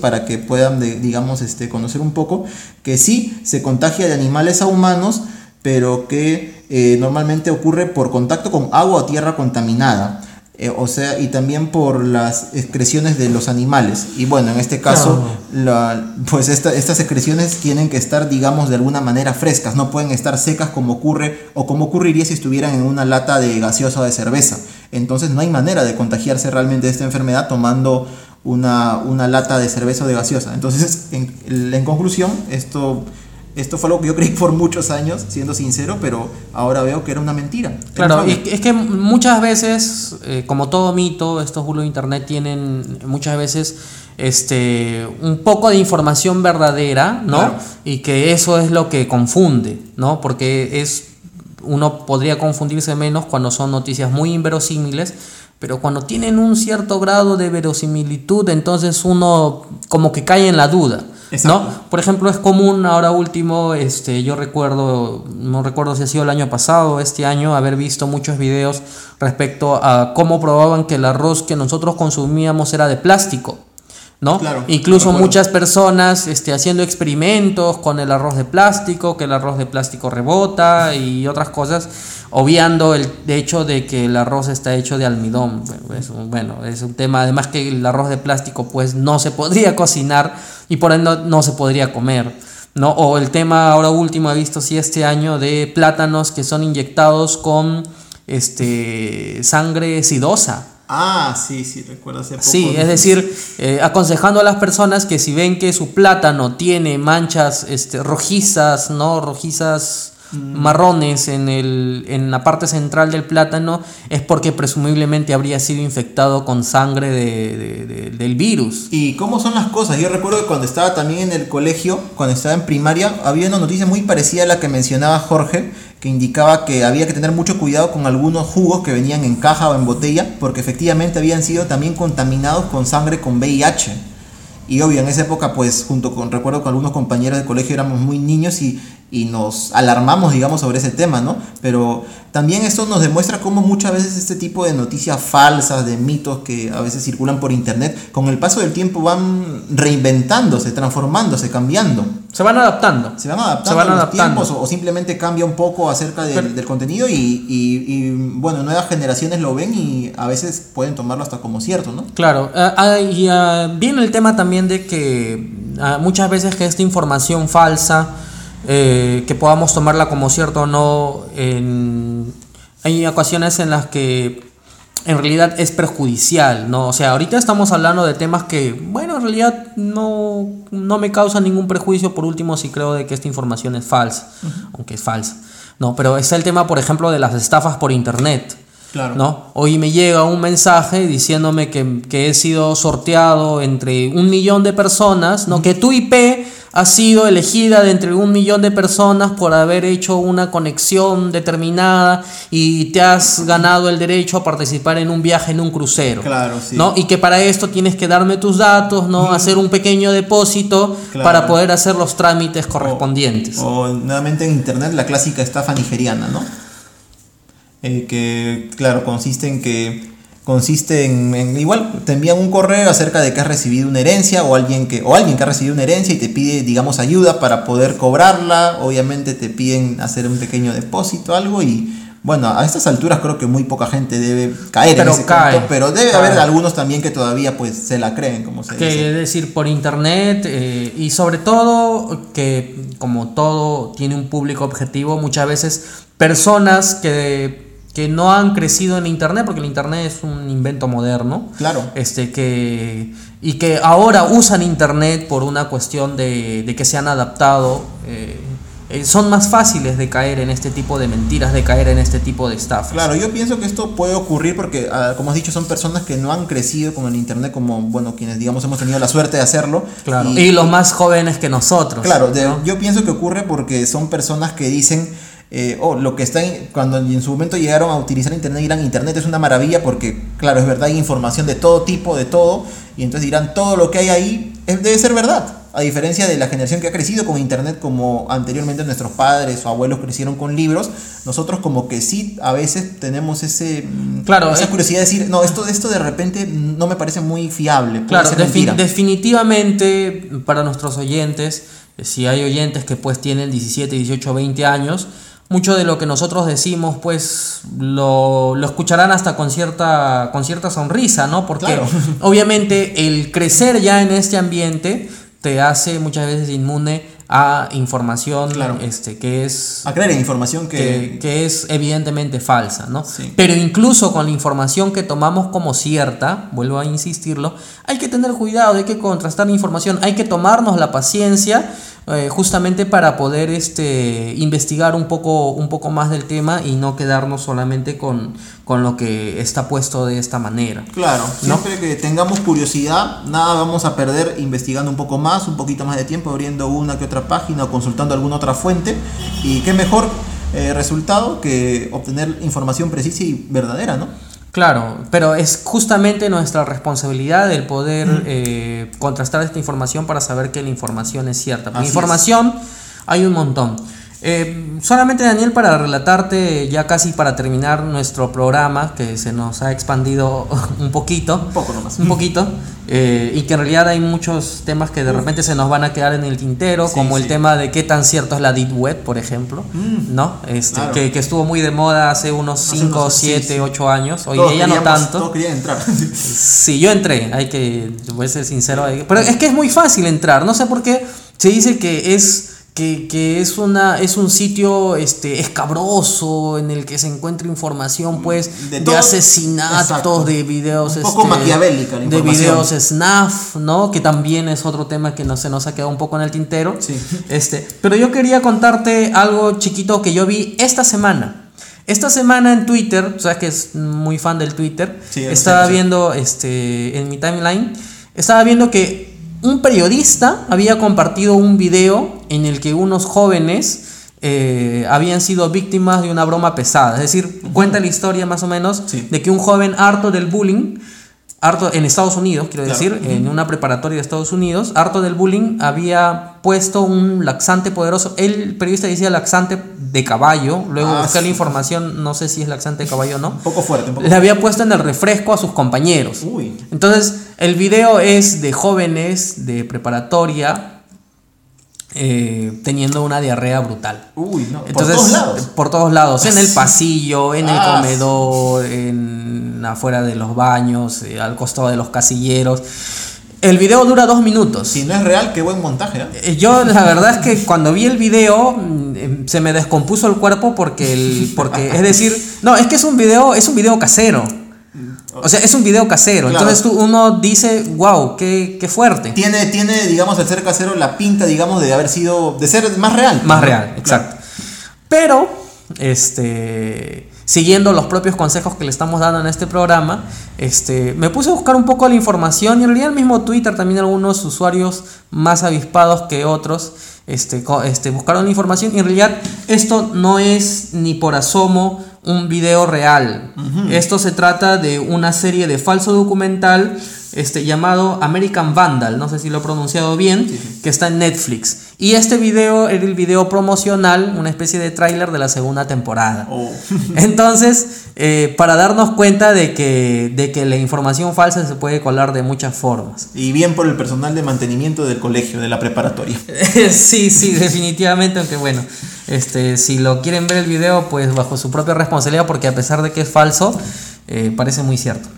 para que puedan, de- digamos, este, conocer un poco, que sí se contagia de animales a humanos, pero que eh, normalmente ocurre por contacto con agua o tierra contaminada. eh, o sea, y también por las excreciones de los animales. Y bueno, en este caso, la- pues esta- estas excreciones tienen que estar, digamos, de alguna manera frescas, no pueden estar secas como ocurre o como ocurriría si estuvieran en una lata de gaseosa o de cerveza. Entonces no hay manera de contagiarse realmente de esta enfermedad tomando una, una lata de cerveza o de gaseosa. Entonces, en, en conclusión, esto, esto fue lo que yo creí por muchos años, siendo sincero, pero ahora veo que era una mentira. Claro, fraude. es que muchas veces, eh, como todo mito, estos bulos de internet tienen muchas veces este un poco de información verdadera, ¿no? Claro. Y que eso es lo que confunde, ¿no? Porque es uno podría confundirse menos cuando son noticias muy inverosímiles, pero cuando tienen un cierto grado de verosimilitud, entonces uno como que cae en la duda. Exacto. ¿no? Por ejemplo, es común ahora último, este, yo recuerdo, no recuerdo si ha sido el año pasado o este año, haber visto muchos videos respecto a cómo probaban que el arroz que nosotros consumíamos era de plástico. ¿No? Claro, Incluso muchas personas este, haciendo experimentos con el arroz de plástico, que el arroz de plástico rebota y otras cosas, obviando el hecho de que el arroz está hecho de almidón. Bueno, es un, bueno, es un tema, además que el arroz de plástico pues no se podría cocinar y por ende no, no se podría comer. ¿no? O el tema ahora último, he visto sí este año de plátanos que son inyectados con este, sangre sidosa. Ah, sí, sí, recuerdo hace poco. Sí, es decir, eh, aconsejando a las personas que si ven que su plátano tiene manchas este, rojizas, ¿no? Rojizas marrones en, el, en la parte central del plátano, es porque presumiblemente habría sido infectado con sangre de- de- de- del virus. ¿Y cómo son las cosas? Yo recuerdo que cuando estaba también en el colegio, cuando estaba en primaria, había una noticia muy parecida a la que mencionaba Jorge, que indicaba que había que tener mucho cuidado con algunos jugos que venían en caja o en botella, porque efectivamente habían sido también contaminados con sangre con VIH. Y obvio, en esa época, pues, junto con, recuerdo con algunos compañeros de colegio éramos muy niños y, y nos alarmamos, digamos, sobre ese tema, ¿no? Pero también esto nos demuestra cómo muchas veces este tipo de noticias falsas, de mitos que a veces circulan por internet, con el paso del tiempo van reinventándose, transformándose, cambiando. Se van adaptando. Se van adaptando, Se van a los adaptando. tiempos o, o simplemente cambia un poco acerca del, Pero- del contenido y, y- y, bueno, nuevas generaciones lo ven y a veces pueden tomarlo hasta como cierto, ¿no? Claro, ah, y ah, viene el tema también de que ah, muchas veces que esta información falsa, eh, que podamos tomarla como cierto o no, en- hay ocasiones en las que en realidad es perjudicial, ¿no? O sea, ahorita estamos hablando de temas que, bueno, en realidad no, no me causan ningún prejuicio, por último, si creo de que esta información es falsa, aunque es falsa, ¿no? Pero está el tema, por ejemplo, de las estafas por internet. Claro. ¿no? Hoy me llega un mensaje diciéndome que, que he sido sorteado entre un millón de personas, ¿no? Que tu IP ha sido elegida de entre un millón de personas por haber hecho una conexión determinada y te has ganado el derecho a participar en un viaje en un crucero. Claro, sí. ¿no? Y que para esto tienes que darme tus datos, ¿no? Hacer un pequeño depósito Claro. para poder hacer los trámites correspondientes. O nuevamente en internet la clásica estafa nigeriana, ¿no? Eh, que, claro, consiste en que consiste en, en igual te envían un correo acerca de que has recibido una herencia o alguien que o alguien que ha recibido una herencia y te pide digamos ayuda para poder cobrarla obviamente te piden hacer un pequeño depósito algo y bueno a estas alturas creo que muy poca gente debe caer Pero en ese cae, pero debe cae. haber algunos también que todavía pues se la creen como se que dice es decir por internet eh, y sobre todo que como todo tiene un público objetivo muchas veces personas que, que no han crecido en internet porque el internet es un invento moderno Claro. este que y que ahora usan internet por una cuestión de, de que se han adaptado eh, eh, son más fáciles de caer en este tipo de mentiras de caer en este tipo de estafas Claro, yo pienso que esto puede ocurrir porque, ah, como has dicho, son personas que no han crecido con el Internet como, bueno, quienes, digamos, hemos tenido la suerte de hacerlo. Claro. y, los más jóvenes que nosotros Claro, yo pienso que ocurre porque son personas que dicen, eh, oh, lo que está en- cuando en su momento llegaron a utilizar Internet dirán, Internet es una maravilla porque, claro, es verdad, hay información de todo tipo, de todo, y entonces dirán, todo lo que hay ahí es- debe ser verdad. A diferencia de la generación que ha crecido con Internet como anteriormente nuestros padres o abuelos crecieron con libros, nosotros como que sí a veces tenemos ese mm, Claro, esa eh. curiosidad de decir, no, esto, esto de repente no me parece muy fiable. Claro, ser defi- mentira". definitivamente para nuestros oyentes, eh, si hay oyentes que pues tienen 17, 18, 20 años, mucho de lo que nosotros decimos pues lo, lo escucharán hasta con cierta, con cierta sonrisa, ¿no? Porque Claro. obviamente el crecer ya en este ambiente te hace muchas veces inmune a información Claro. este, que es A creer en información que, que... que es evidentemente falsa, ¿no? Sí. Pero incluso con la información que tomamos como cierta, vuelvo a insistirlo, hay que tener cuidado, hay que contrastar la información, hay que tomarnos la paciencia eh, justamente para poder este, investigar un poco, un poco más del tema y no quedarnos solamente con, con lo que está puesto de esta manera. Claro, ¿No? siempre que tengamos curiosidad, nada vamos a perder investigando un poco más, un poquito más de tiempo, abriendo una que otra página o consultando alguna otra fuente. Y qué mejor eh, resultado que obtener información precisa y verdadera, ¿no? Claro, pero es justamente nuestra responsabilidad el poder eh, contrastar esta información para saber que la información es cierta. Porque Así es. información hay un montón. Eh, solamente Daniel para relatarte ya casi para terminar nuestro programa que se nos ha expandido un poquito, Un poco nomás. un poquito eh, y que en realidad hay muchos temas que de repente se nos van a quedar en el tintero Sí, como el tema de qué tan cierto es la deep web por ejemplo, ¿no? Este, claro. que, que estuvo muy de moda hace unos Hace 5, unos- sí, 7, sí. 8 años. Hoy Todos día ya no queríamos- tanto. Todos querían entrar. Sí, yo entré, hay que, voy a ser sincero. Pero es que es muy fácil entrar, no sé por qué se dice que es. Que, que es una es un sitio este escabroso en el que se encuentra información pues De de, todo- asesinatos Exacto. de videos Un poco este, maquiavélica la de videos snuff no que también es otro tema que no se nos ha quedado un poco en el tintero. Sí. este pero yo quería contarte algo chiquito que yo vi esta semana. Esta semana en Twitter, o sea que es muy fan del Twitter, Sí, estaba viendo este, en mi timeline, estaba viendo que un periodista había compartido un video en el que unos jóvenes eh, habían sido víctimas de una broma pesada. Es decir, cuenta la historia más o menos Sí. de que un joven harto del bullying, harto en Estados Unidos, quiero Claro. decir, en una preparatoria de Estados Unidos, harto del bullying, había puesto un laxante poderoso. El periodista decía laxante de caballo, luego Ah, busqué la información, no sé si es laxante de caballo o no un poco fuerte, un poco le había puesto en el refresco a sus compañeros. Uy. Entonces, el video es de jóvenes de preparatoria eh, teniendo una diarrea brutal. Uy, no. Entonces, por todos lados. por todos lados, en el pasillo, en el Ah. comedor, en afuera de los baños, eh, al costado de los casilleros. El video dura dos minutos. Si no es real, qué buen montaje, ¿eh? Yo la verdad es que cuando vi el video mm, eh, se me descompuso el cuerpo porque el porque es decir, no, es que es un video, es un video casero. O sea, es un video casero. Claro. Entonces tú, uno dice, wow, qué, qué fuerte. Tiene, tiene, digamos, el ser casero la pinta, digamos, de haber sido, de ser más real. Más ¿no? real, Claro. exacto. Pero, este, siguiendo los propios consejos que le estamos dando en este programa, este, me puse a buscar un poco la información y en realidad el mismo Twitter también algunos usuarios más avispados que otros este, este, buscaron la información y en realidad esto no es ni por asomo un video real. Esto se trata de una serie de falso documental este, llamado American Vandal, no sé si lo he pronunciado bien, que está en Netflix. Y este video era el video promocional, una especie de tráiler de la segunda temporada. Oh. Entonces, eh, para darnos cuenta de que, de que la información falsa se puede colar de muchas formas. Y bien por el personal de mantenimiento del colegio, de la preparatoria. sí, sí, definitivamente, aunque bueno, este, si lo quieren ver el video, pues bajo su propia responsabilidad, porque a pesar de que es falso, eh, parece muy cierto.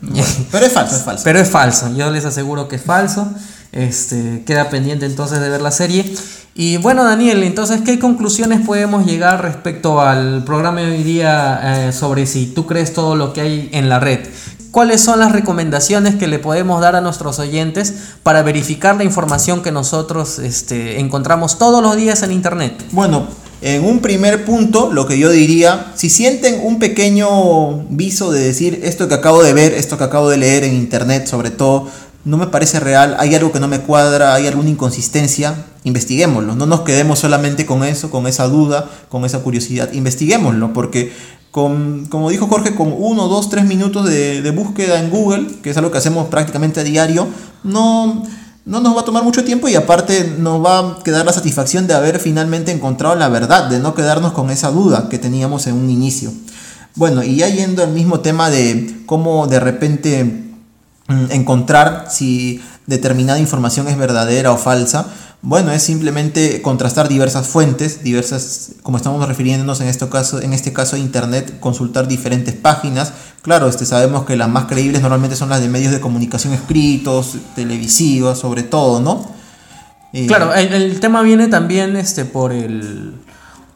Pero es falso, es falso. Pero es falso, yo les aseguro que es falso. Este, queda pendiente entonces de ver la serie. Y bueno, Daniel, entonces, ¿qué conclusiones podemos llegar respecto al programa de hoy día eh, sobre si tú crees todo lo que hay en la red? ¿Cuáles son las recomendaciones que le podemos dar a nuestros oyentes para verificar la información que nosotros este, encontramos todos los días en Internet? Bueno, en un primer punto, lo que yo diría, si sienten un pequeño viso de decir esto que acabo de ver, esto que acabo de leer en internet, sobre todo, no me parece real, hay algo que no me cuadra, hay alguna inconsistencia, investiguémoslo. No nos quedemos solamente con eso, con esa duda, con esa curiosidad. Investiguémoslo, porque con, como dijo Jorge, con uno, dos, tres minutos de, de búsqueda en Google, que es algo que hacemos prácticamente a diario, no, no nos va a tomar mucho tiempo y aparte nos va a quedar la satisfacción de haber finalmente encontrado la verdad, de no quedarnos con esa duda que teníamos en un inicio. Bueno, y ya yendo al mismo tema de cómo de repente mm, encontrar si determinada información es verdadera o falsa, bueno, es simplemente contrastar diversas fuentes, diversas, como estamos refiriéndonos en este caso, en este caso a internet, consultar diferentes páginas. Claro, este, sabemos que las más creíbles normalmente son las de medios de comunicación escritos, televisivos, sobre todo, ¿no? Eh, Claro, el, el tema viene también este, por el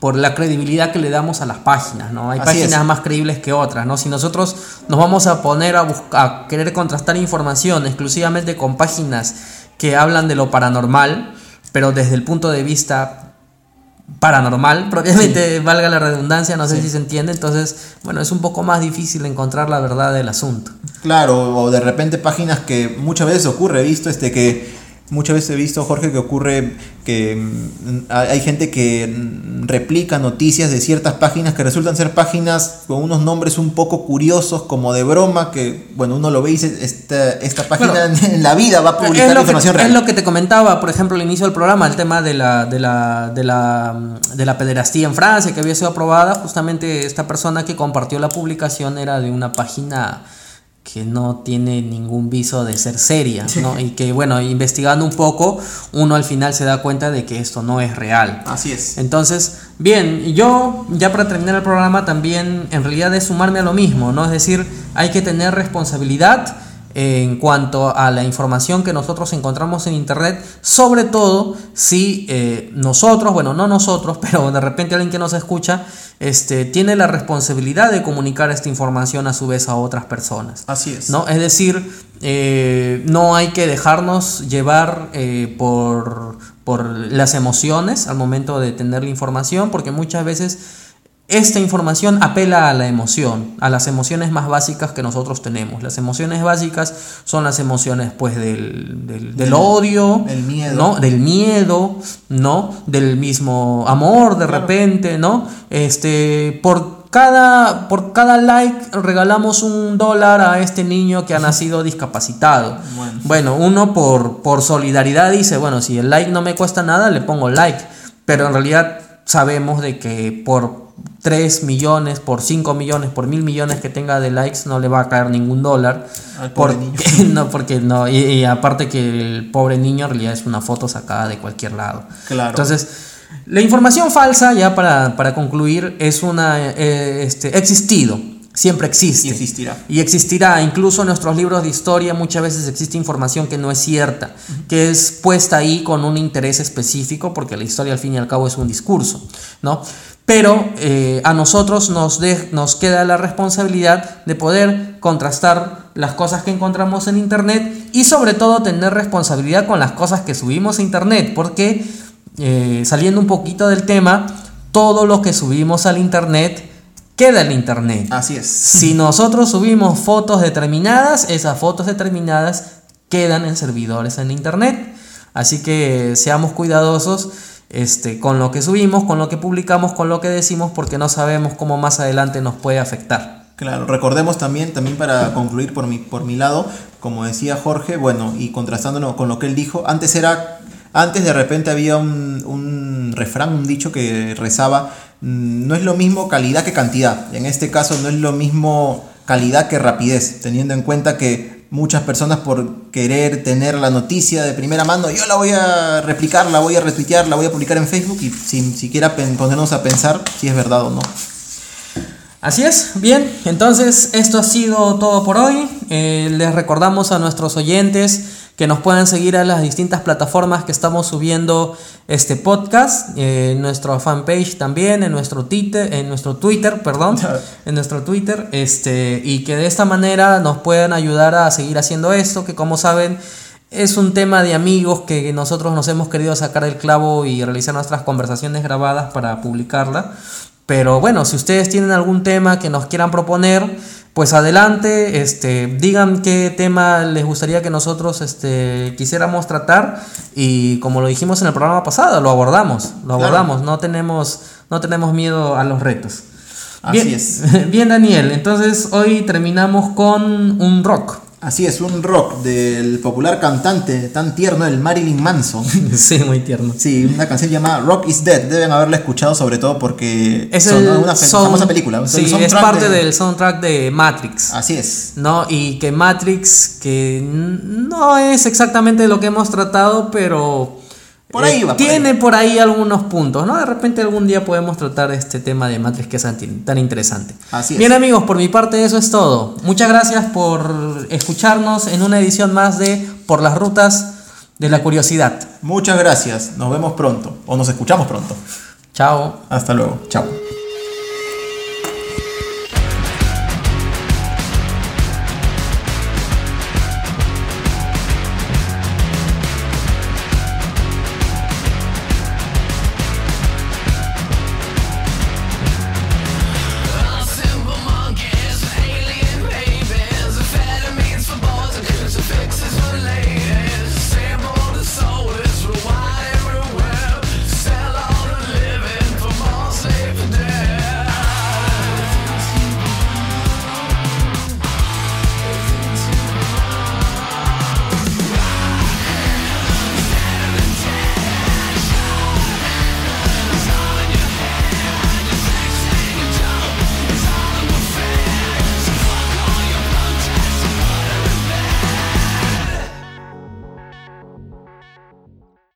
por la credibilidad que le damos a las páginas, ¿no? Hay páginas es. más creíbles que otras, ¿no? Si nosotros nos vamos a poner a, buscar, a querer contrastar información exclusivamente con páginas que hablan de lo paranormal, pero desde el punto de vista paranormal, propiamente valga la redundancia, no sé si se entiende, entonces, bueno, es un poco más difícil encontrar la verdad del asunto. Claro, o de repente páginas que muchas veces ocurre, he visto este que muchas veces he visto Jorge que ocurre que mm, hay gente que mm, replica noticias de ciertas páginas que resultan ser páginas con unos nombres un poco curiosos como de broma que bueno uno lo ve y dice esta, esta página en la vida va a publicar es lo, información que, real. es lo que te comentaba, por ejemplo, al inicio del programa, el tema de la, de la, de la, mm, de la pederastía en Francia, que había sido aprobada. Justamente esta persona que compartió la publicación era de una página que no tiene ningún viso de ser seria, ¿no? Y que, bueno, investigando un poco, uno al final se da cuenta de que esto no es real. Así es. Entonces, bien, yo ya para terminar el programa también en realidad es sumarme a lo mismo, ¿no? Es decir, hay que tener responsabilidad en cuanto a la información que nosotros encontramos en internet, sobre todo si eh, nosotros, bueno, no nosotros, pero de repente alguien que nos escucha, este, tiene la responsabilidad de comunicar esta información a su vez a otras personas. Así es. ¿no? Es decir, eh, no hay que dejarnos llevar eh, por, por las emociones al momento de tener la información, porque muchas veces esta información apela a la emoción, a las emociones más básicas que nosotros tenemos. Las emociones básicas son las emociones pues del, del, del Del- odio, el miedo. ¿no? del miedo, ¿no? Del mismo amor de repente, ¿no? Este, por cada, por cada like regalamos un dólar a este niño que ha nacido discapacitado. Bueno. Bueno, uno por, por solidaridad dice, bueno, si el like no me cuesta nada, le pongo like. Pero en realidad sabemos de que por 3 millones, por 5 millones, por mil millones que tenga de likes, no le va a caer ningún dólar. Al pobre Porque- no, porque no. Y, y aparte que el pobre niño en realidad es una foto sacada de cualquier lado. Claro. Entonces, la información falsa, ya para, para concluir, es una. eh, este, existido. Siempre existe. Y existirá. Y existirá. Incluso en nuestros libros de historia muchas veces existe información que no es cierta, que es puesta ahí con un interés específico, porque la historia al fin y al cabo es un discurso, ¿no? Pero eh, a nosotros nos, de- nos queda la responsabilidad de poder contrastar las cosas que encontramos en Internet y sobre todo tener responsabilidad con las cosas que subimos a Internet, porque eh, saliendo un poquito del tema, todo lo que subimos al Internet queda en Internet. Así es. Si nosotros subimos fotos determinadas, esas fotos determinadas quedan en servidores en internet. Así que seamos cuidadosos este, con lo que subimos, con lo que publicamos, con lo que decimos, porque no sabemos cómo más adelante nos puede afectar. Claro, recordemos también, también para concluir por mi, por mi lado, como decía Jorge, bueno, y contrastándolo con lo que él dijo, antes era, antes de repente había un, un refrán, un dicho que rezaba, mm, no es lo mismo calidad que cantidad. En este caso no es lo mismo calidad que rapidez, teniendo en cuenta que muchas personas por querer tener la noticia de primera mano, yo la voy a replicar, la voy a retuitear, la voy a publicar en Facebook y sin siquiera ponernos a pensar si es verdad o no. Así es, bien, entonces esto ha sido todo por hoy. Eh, les recordamos a nuestros oyentes que nos puedan seguir a las distintas plataformas que estamos subiendo este podcast, eh, en nuestra fanpage también, en nuestro Twitter, en nuestro Twitter, perdón, en nuestro Twitter, este, y que de esta manera nos puedan ayudar a seguir haciendo esto, que como saben es un tema de amigos que nosotros nos hemos querido sacar el clavo y realizar nuestras conversaciones grabadas para publicarla. Pero bueno, si ustedes tienen algún tema que nos quieran proponer, pues adelante, este, digan qué tema les gustaría que nosotros este, quisiéramos tratar y como lo dijimos en el programa pasado, lo abordamos, lo Claro. abordamos, no tenemos, no tenemos miedo a los retos. Así Bien, es. Bien, Daniel, entonces hoy terminamos con un rock. Así es, un rock del popular cantante tan tierno, el Marilyn Manson. sí, muy tierno. Sí, una canción llamada Rock is Dead. Deben haberla escuchado sobre todo porque Es sonó una sound- famosa película. el Sí, es parte de- del soundtrack de Matrix. Así es. ¿no? Y que Matrix, que no es exactamente lo que hemos tratado, pero Por ahí va, por tiene ahí. por ahí algunos puntos, ¿no? De repente algún día podemos tratar este tema de Matrix que es tan, tan interesante. Así es. Bien amigos, por mi parte eso es todo. Muchas gracias por escucharnos en una edición más de Por las Rutas de la Curiosidad. Muchas gracias. Nos vemos pronto. O nos escuchamos pronto. Chao. Hasta luego. Chao.